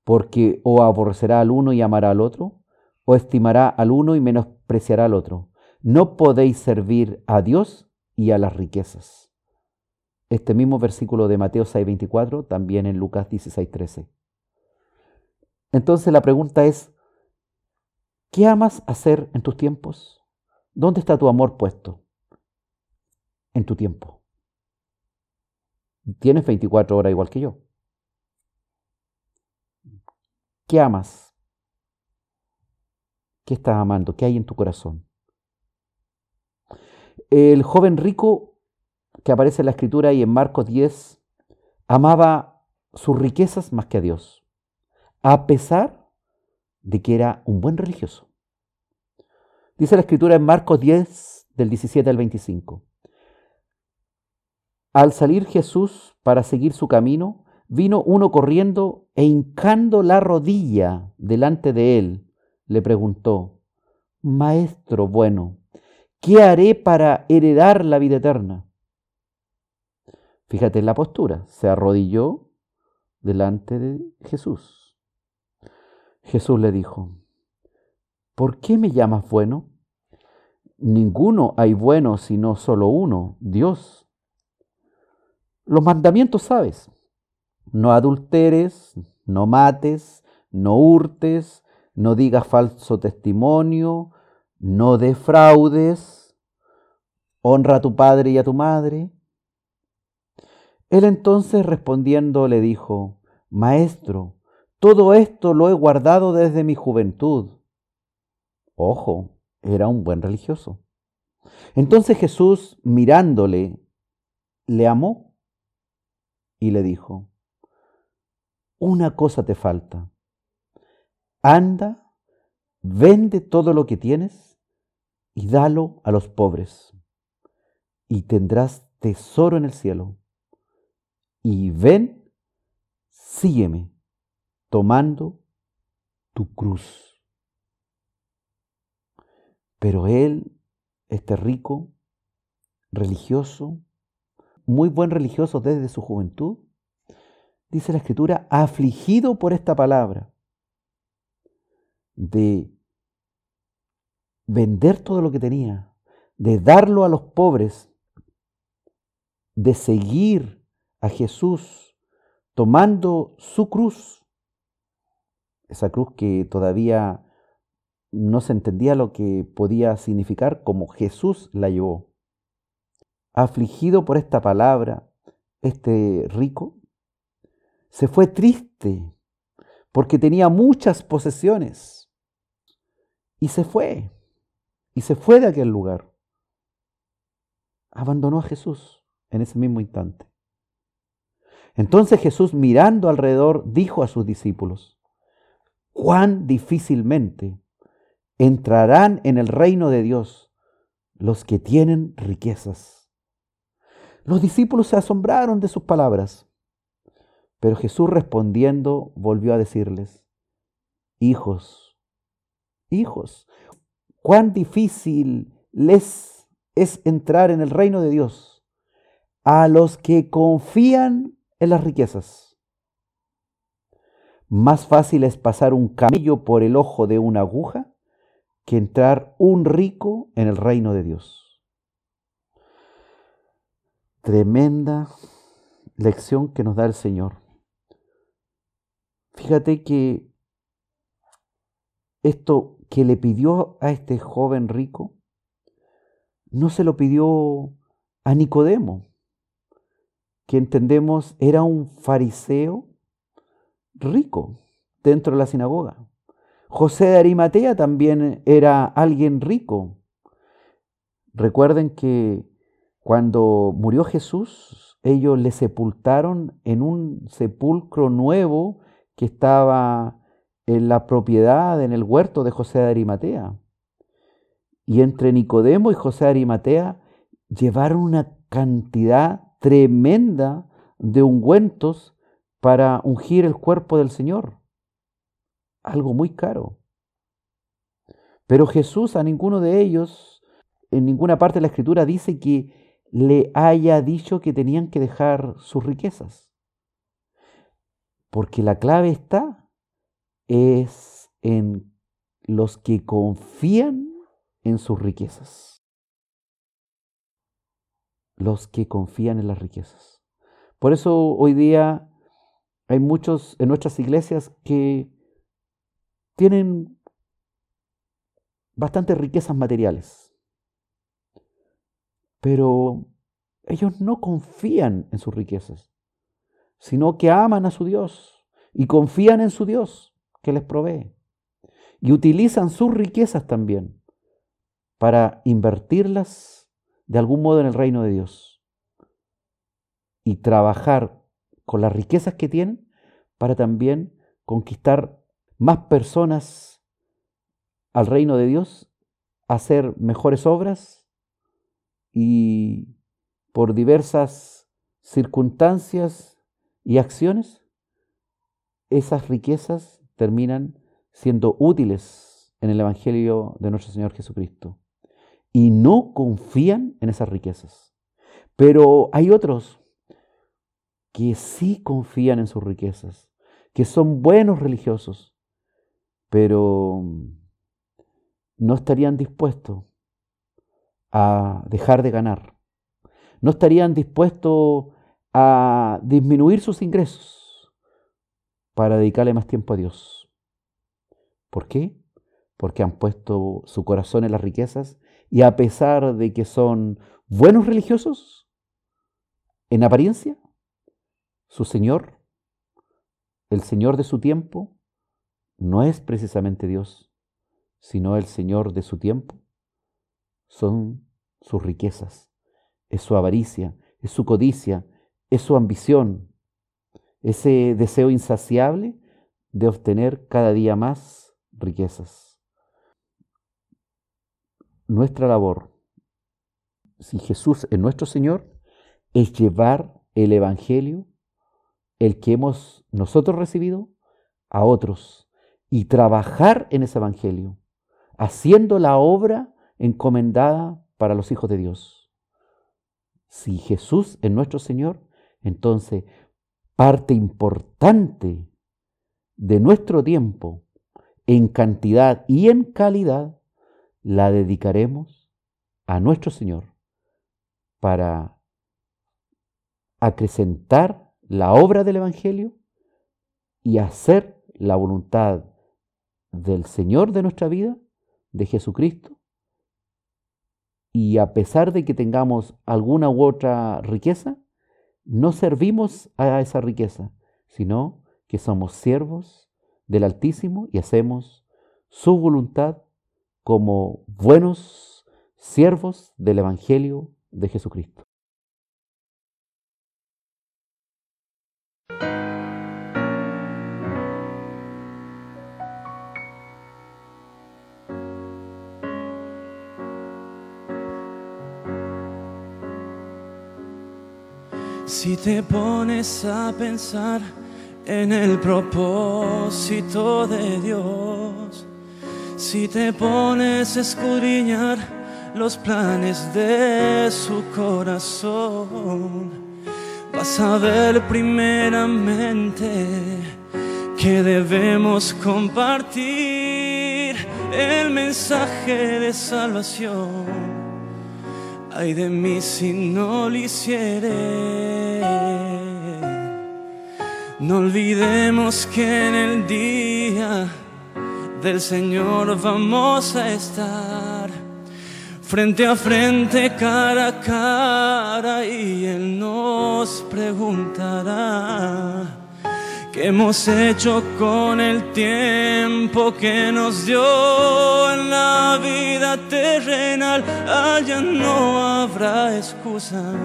porque o aborrecerá al uno y amará al otro, o estimará al uno y menospreciará al otro. No podéis servir a Dios y a las riquezas. Este mismo versículo de Mateo 6:24, también en Lucas 16:13. Entonces la pregunta es, ¿qué amas hacer en tus tiempos? ¿Dónde está tu amor puesto? En tu tiempo. Tienes 24 horas igual que yo. ¿Qué amas? ¿Qué estás amando? ¿Qué hay en tu corazón? El joven rico que aparece en la escritura y en Marcos 10 amaba sus riquezas más que a Dios, a pesar de que era un buen religioso. Dice la escritura en Marcos 10, del 17 al 25. Al salir Jesús para seguir su camino, vino uno corriendo e hincando la rodilla delante de él, le preguntó, Maestro bueno, ¿qué haré para heredar la vida eterna? Fíjate en la postura, se arrodilló delante de Jesús. Jesús le dijo, ¿por qué me llamas bueno? Ninguno hay bueno sino solo uno, Dios. Los mandamientos sabes, no adulteres, no mates, no hurtes, no digas falso testimonio, no defraudes, honra a tu padre y a tu madre. Él entonces respondiendo le dijo, Maestro, todo esto lo he guardado desde mi juventud. Ojo, era un buen religioso. Entonces Jesús, mirándole, le amó y le dijo, una cosa te falta. Anda, vende todo lo que tienes y dalo a los pobres, y tendrás tesoro en el cielo. Y ven, sígueme, tomando tu cruz. Pero él, este rico, religioso, muy buen religioso desde su juventud, dice la escritura, afligido por esta palabra, de vender todo lo que tenía, de darlo a los pobres, de seguir a Jesús tomando su cruz, esa cruz que todavía no se entendía lo que podía significar como Jesús la llevó. Afligido por esta palabra, este rico se fue triste porque tenía muchas posesiones y se fue, y se fue de aquel lugar. Abandonó a Jesús en ese mismo instante. Entonces Jesús mirando alrededor dijo a sus discípulos, cuán difícilmente entrarán en el reino de Dios los que tienen riquezas. Los discípulos se asombraron de sus palabras, pero Jesús respondiendo volvió a decirles, hijos, hijos, cuán difícil les es entrar en el reino de Dios a los que confían en las riquezas. Más fácil es pasar un camello por el ojo de una aguja que entrar un rico en el reino de Dios. Tremenda lección que nos da el Señor. Fíjate que esto que le pidió a este joven rico, no se lo pidió a Nicodemo, que entendemos era un fariseo rico dentro de la sinagoga. José de Arimatea también era alguien rico. Recuerden que cuando murió Jesús, ellos le sepultaron en un sepulcro nuevo que estaba en la propiedad, en el huerto de José de Arimatea. Y entre Nicodemo y José de Arimatea llevaron una cantidad tremenda de ungüentos para ungir el cuerpo del Señor. Algo muy caro. Pero Jesús a ninguno de ellos, en ninguna parte de la escritura, dice que le haya dicho que tenían que dejar sus riquezas. Porque la clave está es en los que confían en sus riquezas. Los que confían en las riquezas. Por eso hoy día hay muchos en nuestras iglesias que tienen bastantes riquezas materiales, pero ellos no confían en sus riquezas, sino que aman a su Dios y confían en su Dios que les provee. Y utilizan sus riquezas también para invertirlas de algún modo en el reino de Dios y trabajar con las riquezas que tienen para también conquistar más personas al reino de Dios, hacer mejores obras y por diversas circunstancias y acciones, esas riquezas terminan siendo útiles en el Evangelio de nuestro Señor Jesucristo. Y no confían en esas riquezas. Pero hay otros que sí confían en sus riquezas, que son buenos religiosos, pero no estarían dispuestos a dejar de ganar, no estarían dispuestos a disminuir sus ingresos para dedicarle más tiempo a Dios. ¿Por qué? Porque han puesto su corazón en las riquezas y a pesar de que son buenos religiosos, en apariencia, su Señor, el Señor de su tiempo, no es precisamente Dios, sino el Señor de su tiempo. Son sus riquezas, es su avaricia, es su codicia, es su ambición, ese deseo insaciable de obtener cada día más riquezas. Nuestra labor, si Jesús es nuestro Señor, es llevar el Evangelio el que hemos nosotros recibido a otros y trabajar en ese Evangelio, haciendo la obra encomendada para los hijos de Dios. Si Jesús es nuestro Señor, entonces parte importante de nuestro tiempo, en cantidad y en calidad, la dedicaremos a nuestro Señor para acrecentar la obra del Evangelio y hacer la voluntad del Señor de nuestra vida, de Jesucristo. Y a pesar de que tengamos alguna u otra riqueza, no servimos a esa riqueza, sino que somos siervos del Altísimo y hacemos su voluntad como buenos siervos del Evangelio de Jesucristo. Si te pones a pensar en el propósito de Dios, si te pones a escudriñar los planes de su corazón, vas a ver primeramente que debemos compartir el mensaje de salvación ay de mí si no lo hiciere. No olvidemos que en el día del Señor vamos a estar frente a frente, cara a cara, y Él nos preguntará, ¿Qué hemos hecho con el tiempo que nos dio en la vida terrenal? Allá no habrá excusas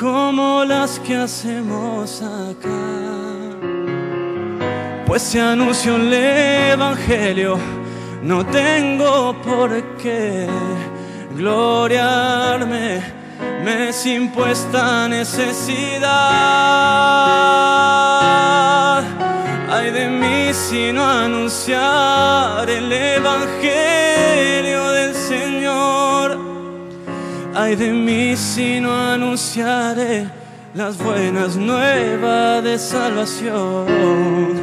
como las que hacemos acá. Pues se anunció el Evangelio, no tengo por qué gloriarme, me es impuesta necesidad. Ay de mí si no anunciar el Evangelio del Señor. Ay de mí si no anunciaré las buenas nuevas de salvación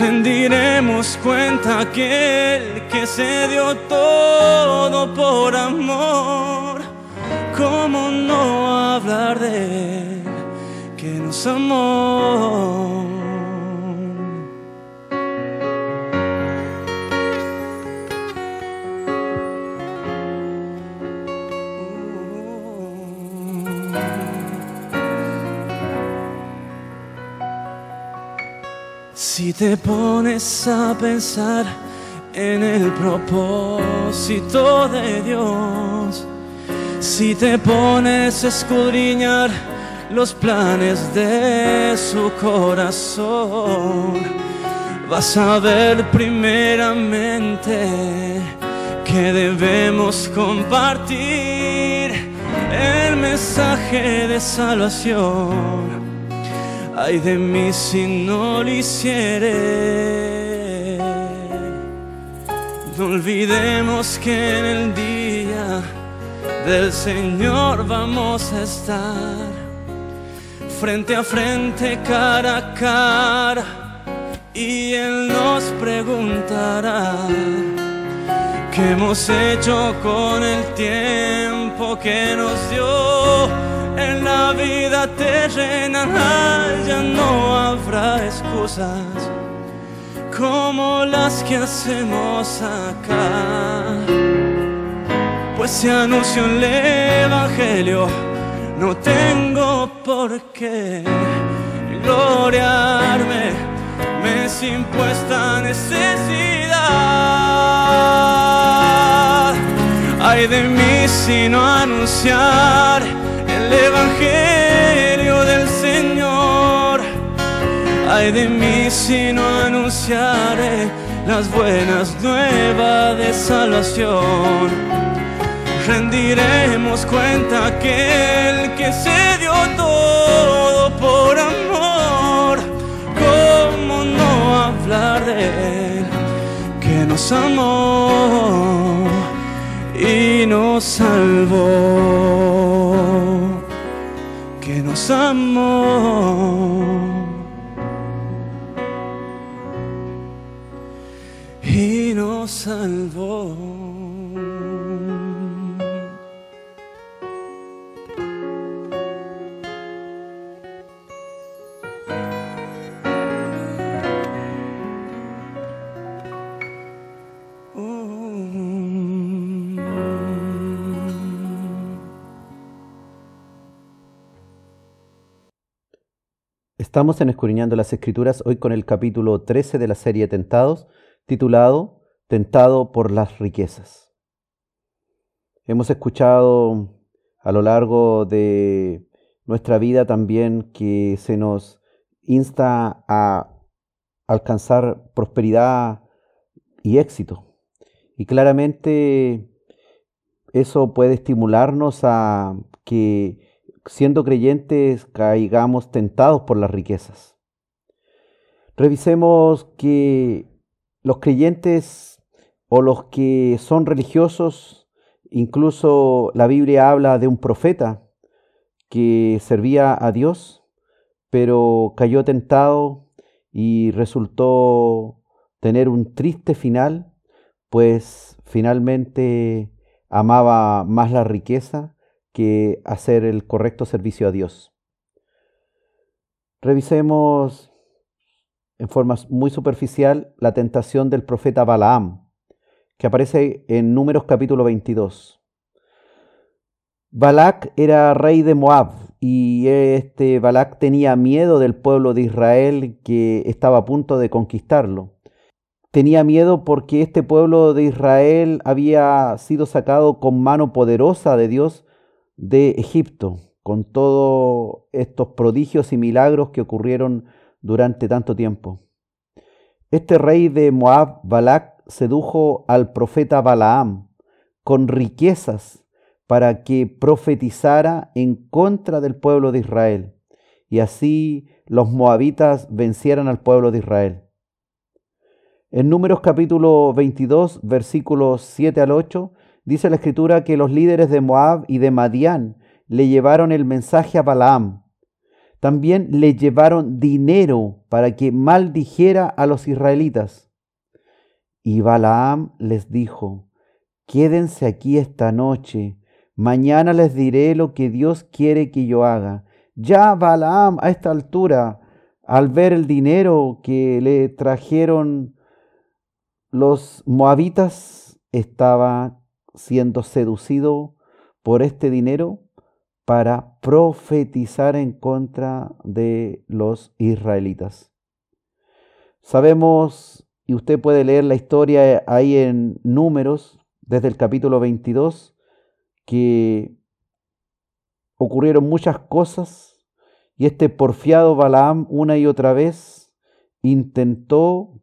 rendiremos cuenta aquel que se dio todo por amor. ¿Cómo no hablar de que nos amó? Si te pones a pensar en el propósito de Dios, si te pones a escudriñar los planes de su corazón, vas a ver primeramente que debemos compartir el mensaje de salvación ay de mí si no lo hiciere. No olvidemos que en el día del Señor vamos a estar frente a frente, cara a cara, y Él nos preguntará. ¿Qué hemos hecho con el tiempo que nos dio? en la vida terrenal ya no habrá excusas como las que hacemos acá. Pues se anunció el Evangelio, no tengo por qué gloriarme, me es impuesta necesidad. Ay de mí si no anunciar el Evangelio del Señor. Ay de mí si no anunciaré las buenas nuevas de salvación. Rendiremos cuenta aquel que se dio todo por amor. ¿Cómo no hablar de él que nos amó y nos salvó? que nos amó y nos salvó. Estamos en Escudriñando las Escrituras hoy con el capítulo 13 de la serie Tentados, titulado Tentado por las riquezas. Hemos escuchado a lo largo de nuestra vida también que se nos insta a alcanzar prosperidad y éxito. Y claramente eso puede estimularnos a que siendo creyentes, caigamos tentados por las riquezas. Revisemos que los creyentes o los que son religiosos, incluso la Biblia habla de un profeta que servía a Dios, pero cayó tentado y resultó tener un triste final, pues finalmente amaba más la riqueza que hacer el correcto servicio a Dios. Revisemos en forma muy superficial la tentación del profeta Balaam, que aparece en Números capítulo 22. Balac era rey de Moab y este Balac tenía miedo del pueblo de Israel que estaba a punto de conquistarlo. Tenía miedo porque este pueblo de Israel había sido sacado con mano poderosa de Dios de Egipto, con todos estos prodigios y milagros que ocurrieron durante tanto tiempo. Este rey de Moab, Balac, sedujo al profeta Balaam con riquezas para que profetizara en contra del pueblo de Israel, y así los moabitas vencieran al pueblo de Israel. En Números capítulo 22, versículos 7 al 8, dice la escritura que los líderes de Moab y de Madián le llevaron el mensaje a Balaam. También le llevaron dinero para que maldijera a los israelitas. Y Balaam les dijo, quédense aquí esta noche Mañana les diré lo que Dios quiere que yo haga. Ya Balaam a esta altura, al ver el dinero que le trajeron los moabitas, estaba siendo seducido por este dinero para profetizar en contra de los israelitas. Sabemos, y usted puede leer la historia ahí en números, desde el capítulo 22, que ocurrieron muchas cosas y este porfiado Balaam una y otra vez intentó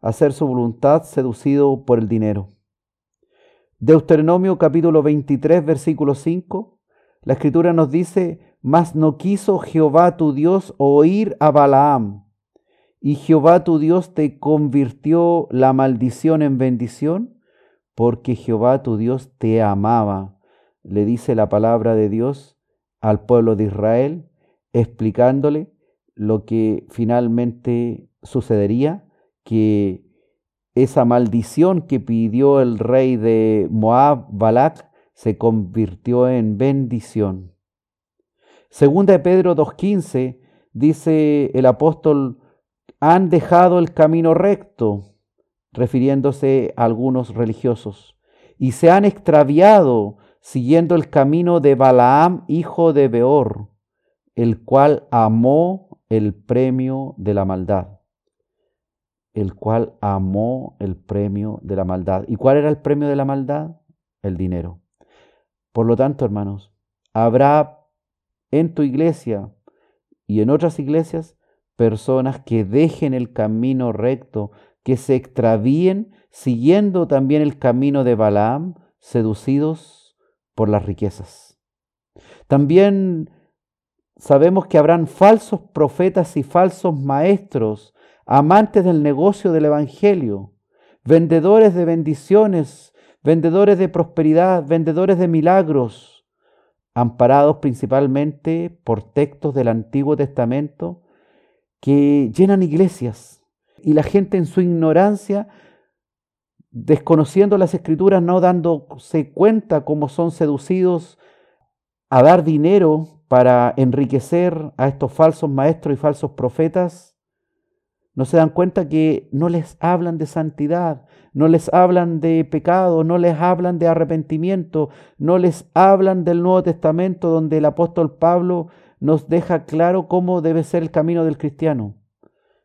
hacer su voluntad seducido por el dinero. Deuteronomio capítulo 23 versículo 5, la escritura nos dice, mas no quiso Jehová tu Dios oír a Balaam, y Jehová tu Dios te convirtió la maldición en bendición, porque Jehová tu Dios te amaba le dice la palabra de Dios al pueblo de Israel, explicándole lo que finalmente sucedería, que esa maldición que pidió el rey de Moab, Balak, se convirtió en bendición. Segunda de Pedro 2.15 dice el apóstol, han dejado el camino recto, refiriéndose a algunos religiosos, y se han extraviado siguiendo el camino de Balaam, hijo de Beor, el cual amó el premio de la maldad. El cual amó el premio de la maldad. ¿Y cuál era el premio de la maldad? El dinero. Por lo tanto, hermanos, habrá en tu iglesia y en otras iglesias personas que dejen el camino recto, que se extravíen siguiendo también el camino de Balaam, seducidos por las riquezas. También sabemos que habrán falsos profetas y falsos maestros, amantes del negocio del Evangelio, vendedores de bendiciones, vendedores de prosperidad, vendedores de milagros, amparados principalmente por textos del Antiguo Testamento que llenan iglesias. Y la gente en su ignorancia desconociendo las escrituras, no dándose cuenta cómo son seducidos a dar dinero para enriquecer a estos falsos maestros y falsos profetas, no se dan cuenta que no les hablan de santidad, no les hablan de pecado, no les hablan de arrepentimiento, no les hablan del Nuevo Testamento donde el apóstol Pablo nos deja claro cómo debe ser el camino del cristiano,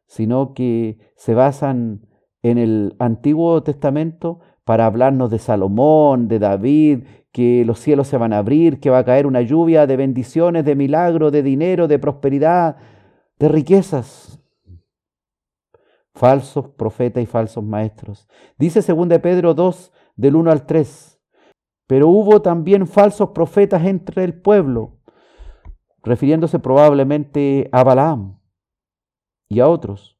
sino que se basan en el Antiguo Testamento para hablarnos de Salomón, de David, que los cielos se van a abrir, que va a caer una lluvia de bendiciones, de milagros, de dinero, de prosperidad, de riquezas. Falsos profetas y falsos maestros. Dice 2 Pedro 2, del 1 al 3. Pero hubo también falsos profetas entre el pueblo, refiriéndose probablemente a Balaam y a otros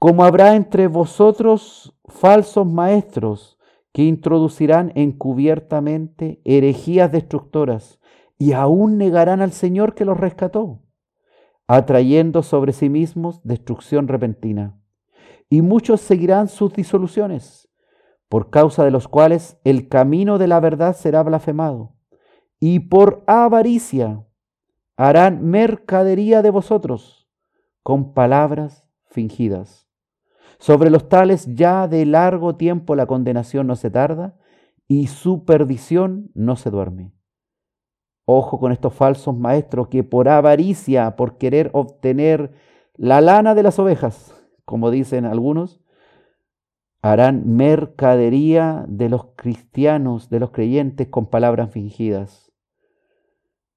como habrá entre vosotros falsos maestros que introducirán encubiertamente herejías destructoras y aún negarán al Señor que los rescató, atrayendo sobre sí mismos destrucción repentina. Y muchos seguirán sus disoluciones, por causa de los cuales el camino de la verdad será blasfemado, y por avaricia harán mercadería de vosotros con palabras fingidas. Sobre los tales ya de largo tiempo la condenación no se tarda y su perdición no se duerme. Ojo con estos falsos maestros que por avaricia, por querer obtener la lana de las ovejas, como dicen algunos, harán mercadería de los cristianos, de los creyentes con palabras fingidas.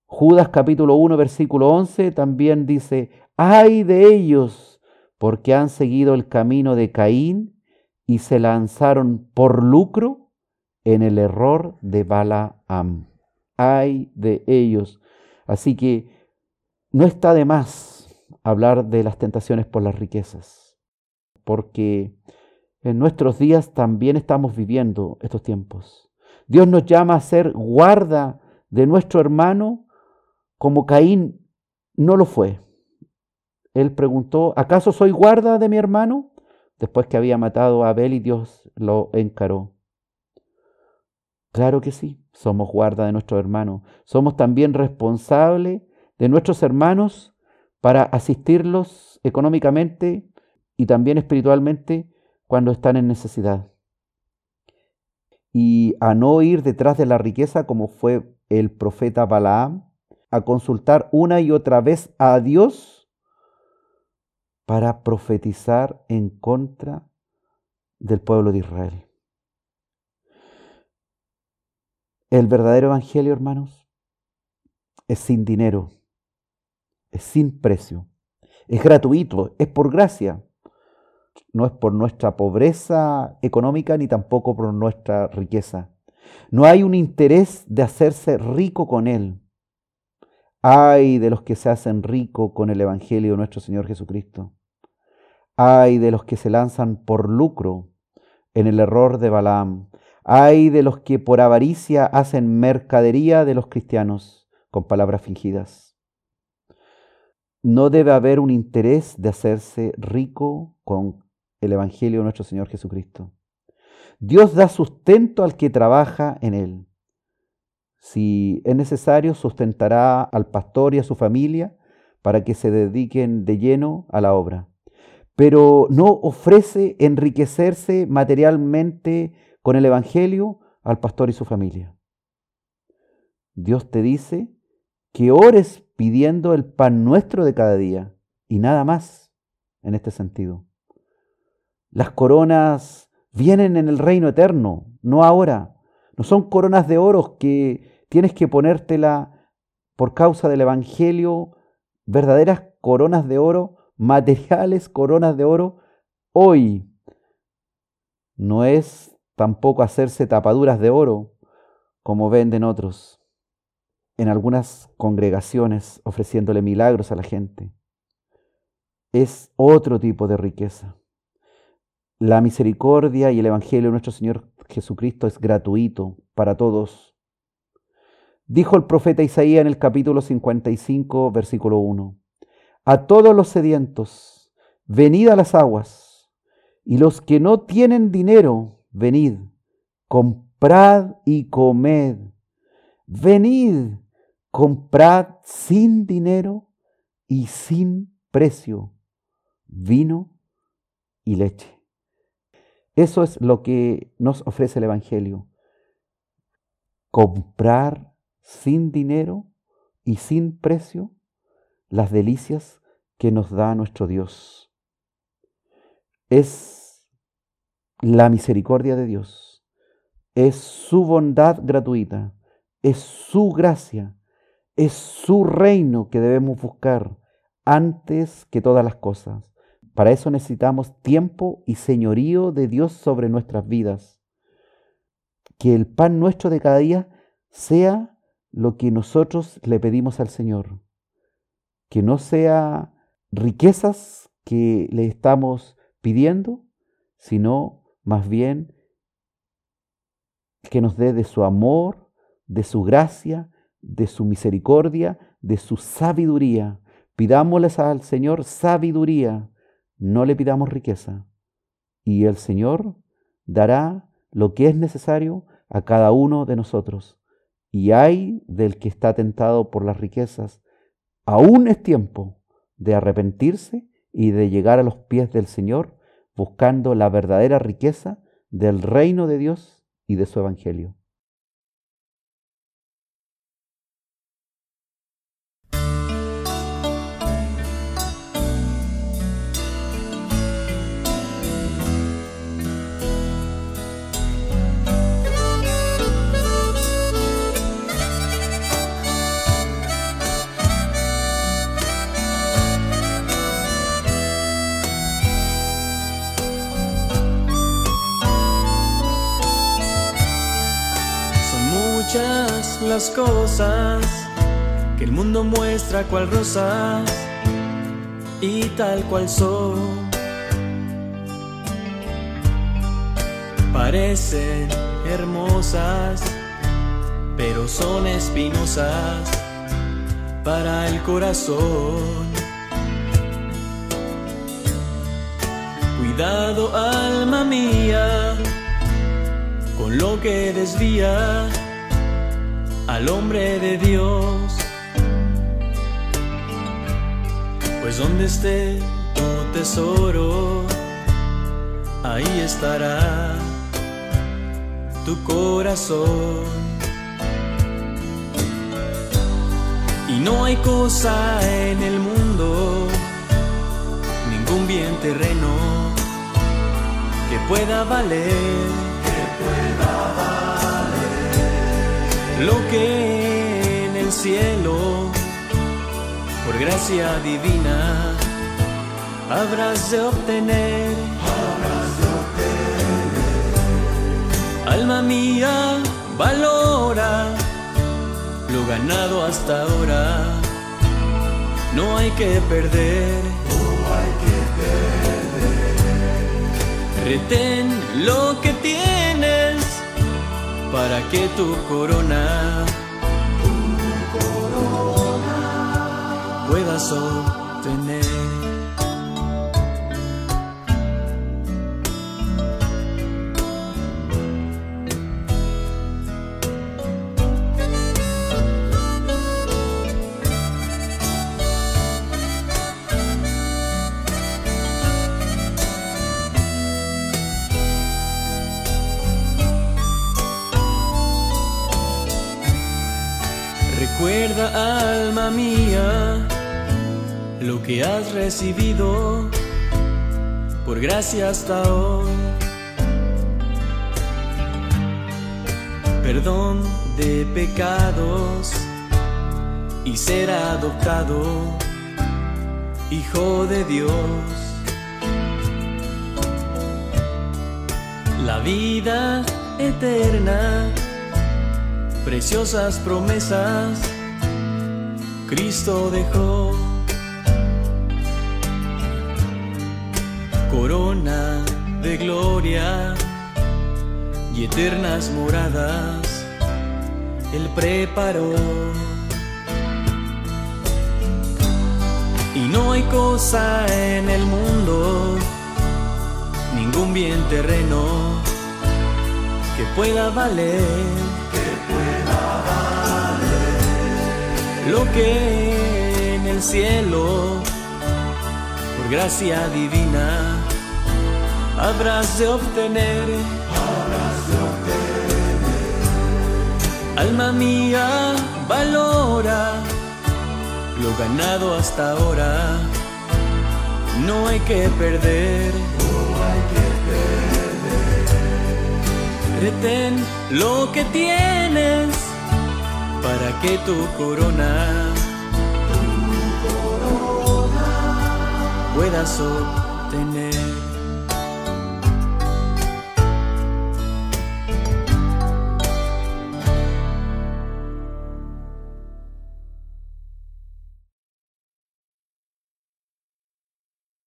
Judas capítulo 1 versículo 11 también dice, ay de ellos, porque han seguido el camino de Caín y se lanzaron por lucro en el error de Balaam. Ay de ellos. Así que no está de más hablar de las tentaciones por las riquezas, porque en nuestros días también estamos viviendo estos tiempos. Dios nos llama a ser guarda de nuestro hermano como Caín no lo fue. Él preguntó, ¿acaso soy guarda de mi hermano? Después que había matado a Abel y Dios lo encaró. Claro que sí, somos guarda de nuestro hermano. Somos también responsables de nuestros hermanos para asistirlos económicamente y también espiritualmente cuando están en necesidad. Y a no ir detrás de la riqueza como fue el profeta Balaam, a consultar una y otra vez a Dios para profetizar en contra del pueblo de Israel. El verdadero evangelio, hermanos, es sin dinero, es sin precio, es gratuito, es por gracia no es por nuestra pobreza económica ni tampoco por nuestra riqueza. No hay un interés de hacerse rico con Él. Ay de los que se hacen rico con el Evangelio de nuestro Señor Jesucristo. Ay de los que se lanzan por lucro en el error de Balaam. Ay de los que por avaricia hacen mercadería de los cristianos con palabras fingidas. No debe haber un interés de hacerse rico con el Evangelio de nuestro Señor Jesucristo. Dios da sustento al que trabaja en él. Si es necesario, sustentará al pastor y a su familia para que se dediquen de lleno a la obra. Pero no ofrece enriquecerse materialmente con el Evangelio al pastor y su familia. Dios te dice que ores pidiendo el pan nuestro de cada día y nada más en este sentido. Las coronas vienen en el reino eterno, no ahora. No son coronas de oro que tienes que ponértela por causa del Evangelio, verdaderas coronas de oro, materiales coronas de oro, hoy. No es tampoco hacerse tapaduras de oro como venden otros en algunas congregaciones ofreciéndole milagros a la gente. Es otro tipo de riqueza. La misericordia y el Evangelio de nuestro Señor Jesucristo es gratuito para todos. Dijo el profeta Isaías en el capítulo 55, versículo 1, A todos los sedientos, venid a las aguas, y los que no tienen dinero, venid, comprad y comed. Venid, comprad sin dinero y sin precio vino y leche. Eso es lo que nos ofrece el Evangelio. Comprar sin dinero y sin precio las delicias que nos da nuestro Dios. Es la misericordia de Dios, es su bondad gratuita, es su gracia, es su reino que debemos buscar antes que todas las cosas. Para eso necesitamos tiempo y señorío de Dios sobre nuestras vidas. Que el pan nuestro de cada día sea lo que nosotros le pedimos al Señor. Que no sea riquezas que le estamos pidiendo, sino más bien que nos dé de su amor, de su gracia, de su misericordia, de su sabiduría. Pidámosles al Señor sabiduría no le pidamos riqueza y el Señor dará lo que es necesario a cada uno de nosotros. Y hay del que está tentado por las riquezas, aún es tiempo de arrepentirse y de llegar a los pies del Señor buscando la verdadera riqueza del reino de Dios y de su evangelio. Las cosas que el mundo muestra cual rosas y tal cual son. Parecen hermosas, pero son espinosas para el corazón. Cuidado alma mía con lo que desvía al hombre de Dios. Pues donde esté tu tesoro, ahí estará tu corazón. Y no hay cosa en el mundo, ningún bien terreno que pueda valer lo que en el cielo, por gracia divina, habrás de obtener. Alma mía, valora lo ganado hasta ahora. No hay que perder. No hay que perder. Retén lo que tienes para que tu corona, tu corona puedas obtener. Que has recibido por gracia hasta hoy. Perdón de pecados y ser adoptado, hijo de Dios. La vida eterna preciosas promesas Cristo dejó. Corona de gloria y eternas moradas Él preparó. Y no hay cosa en el mundo, ningún bien terreno que pueda valer lo que en el cielo, por gracia divina, habrás de obtener. Alma mía, valora lo ganado hasta ahora. No hay que perder. No hay que perder. Retén lo que tienes para que tu corona, tu corona puedas obtener.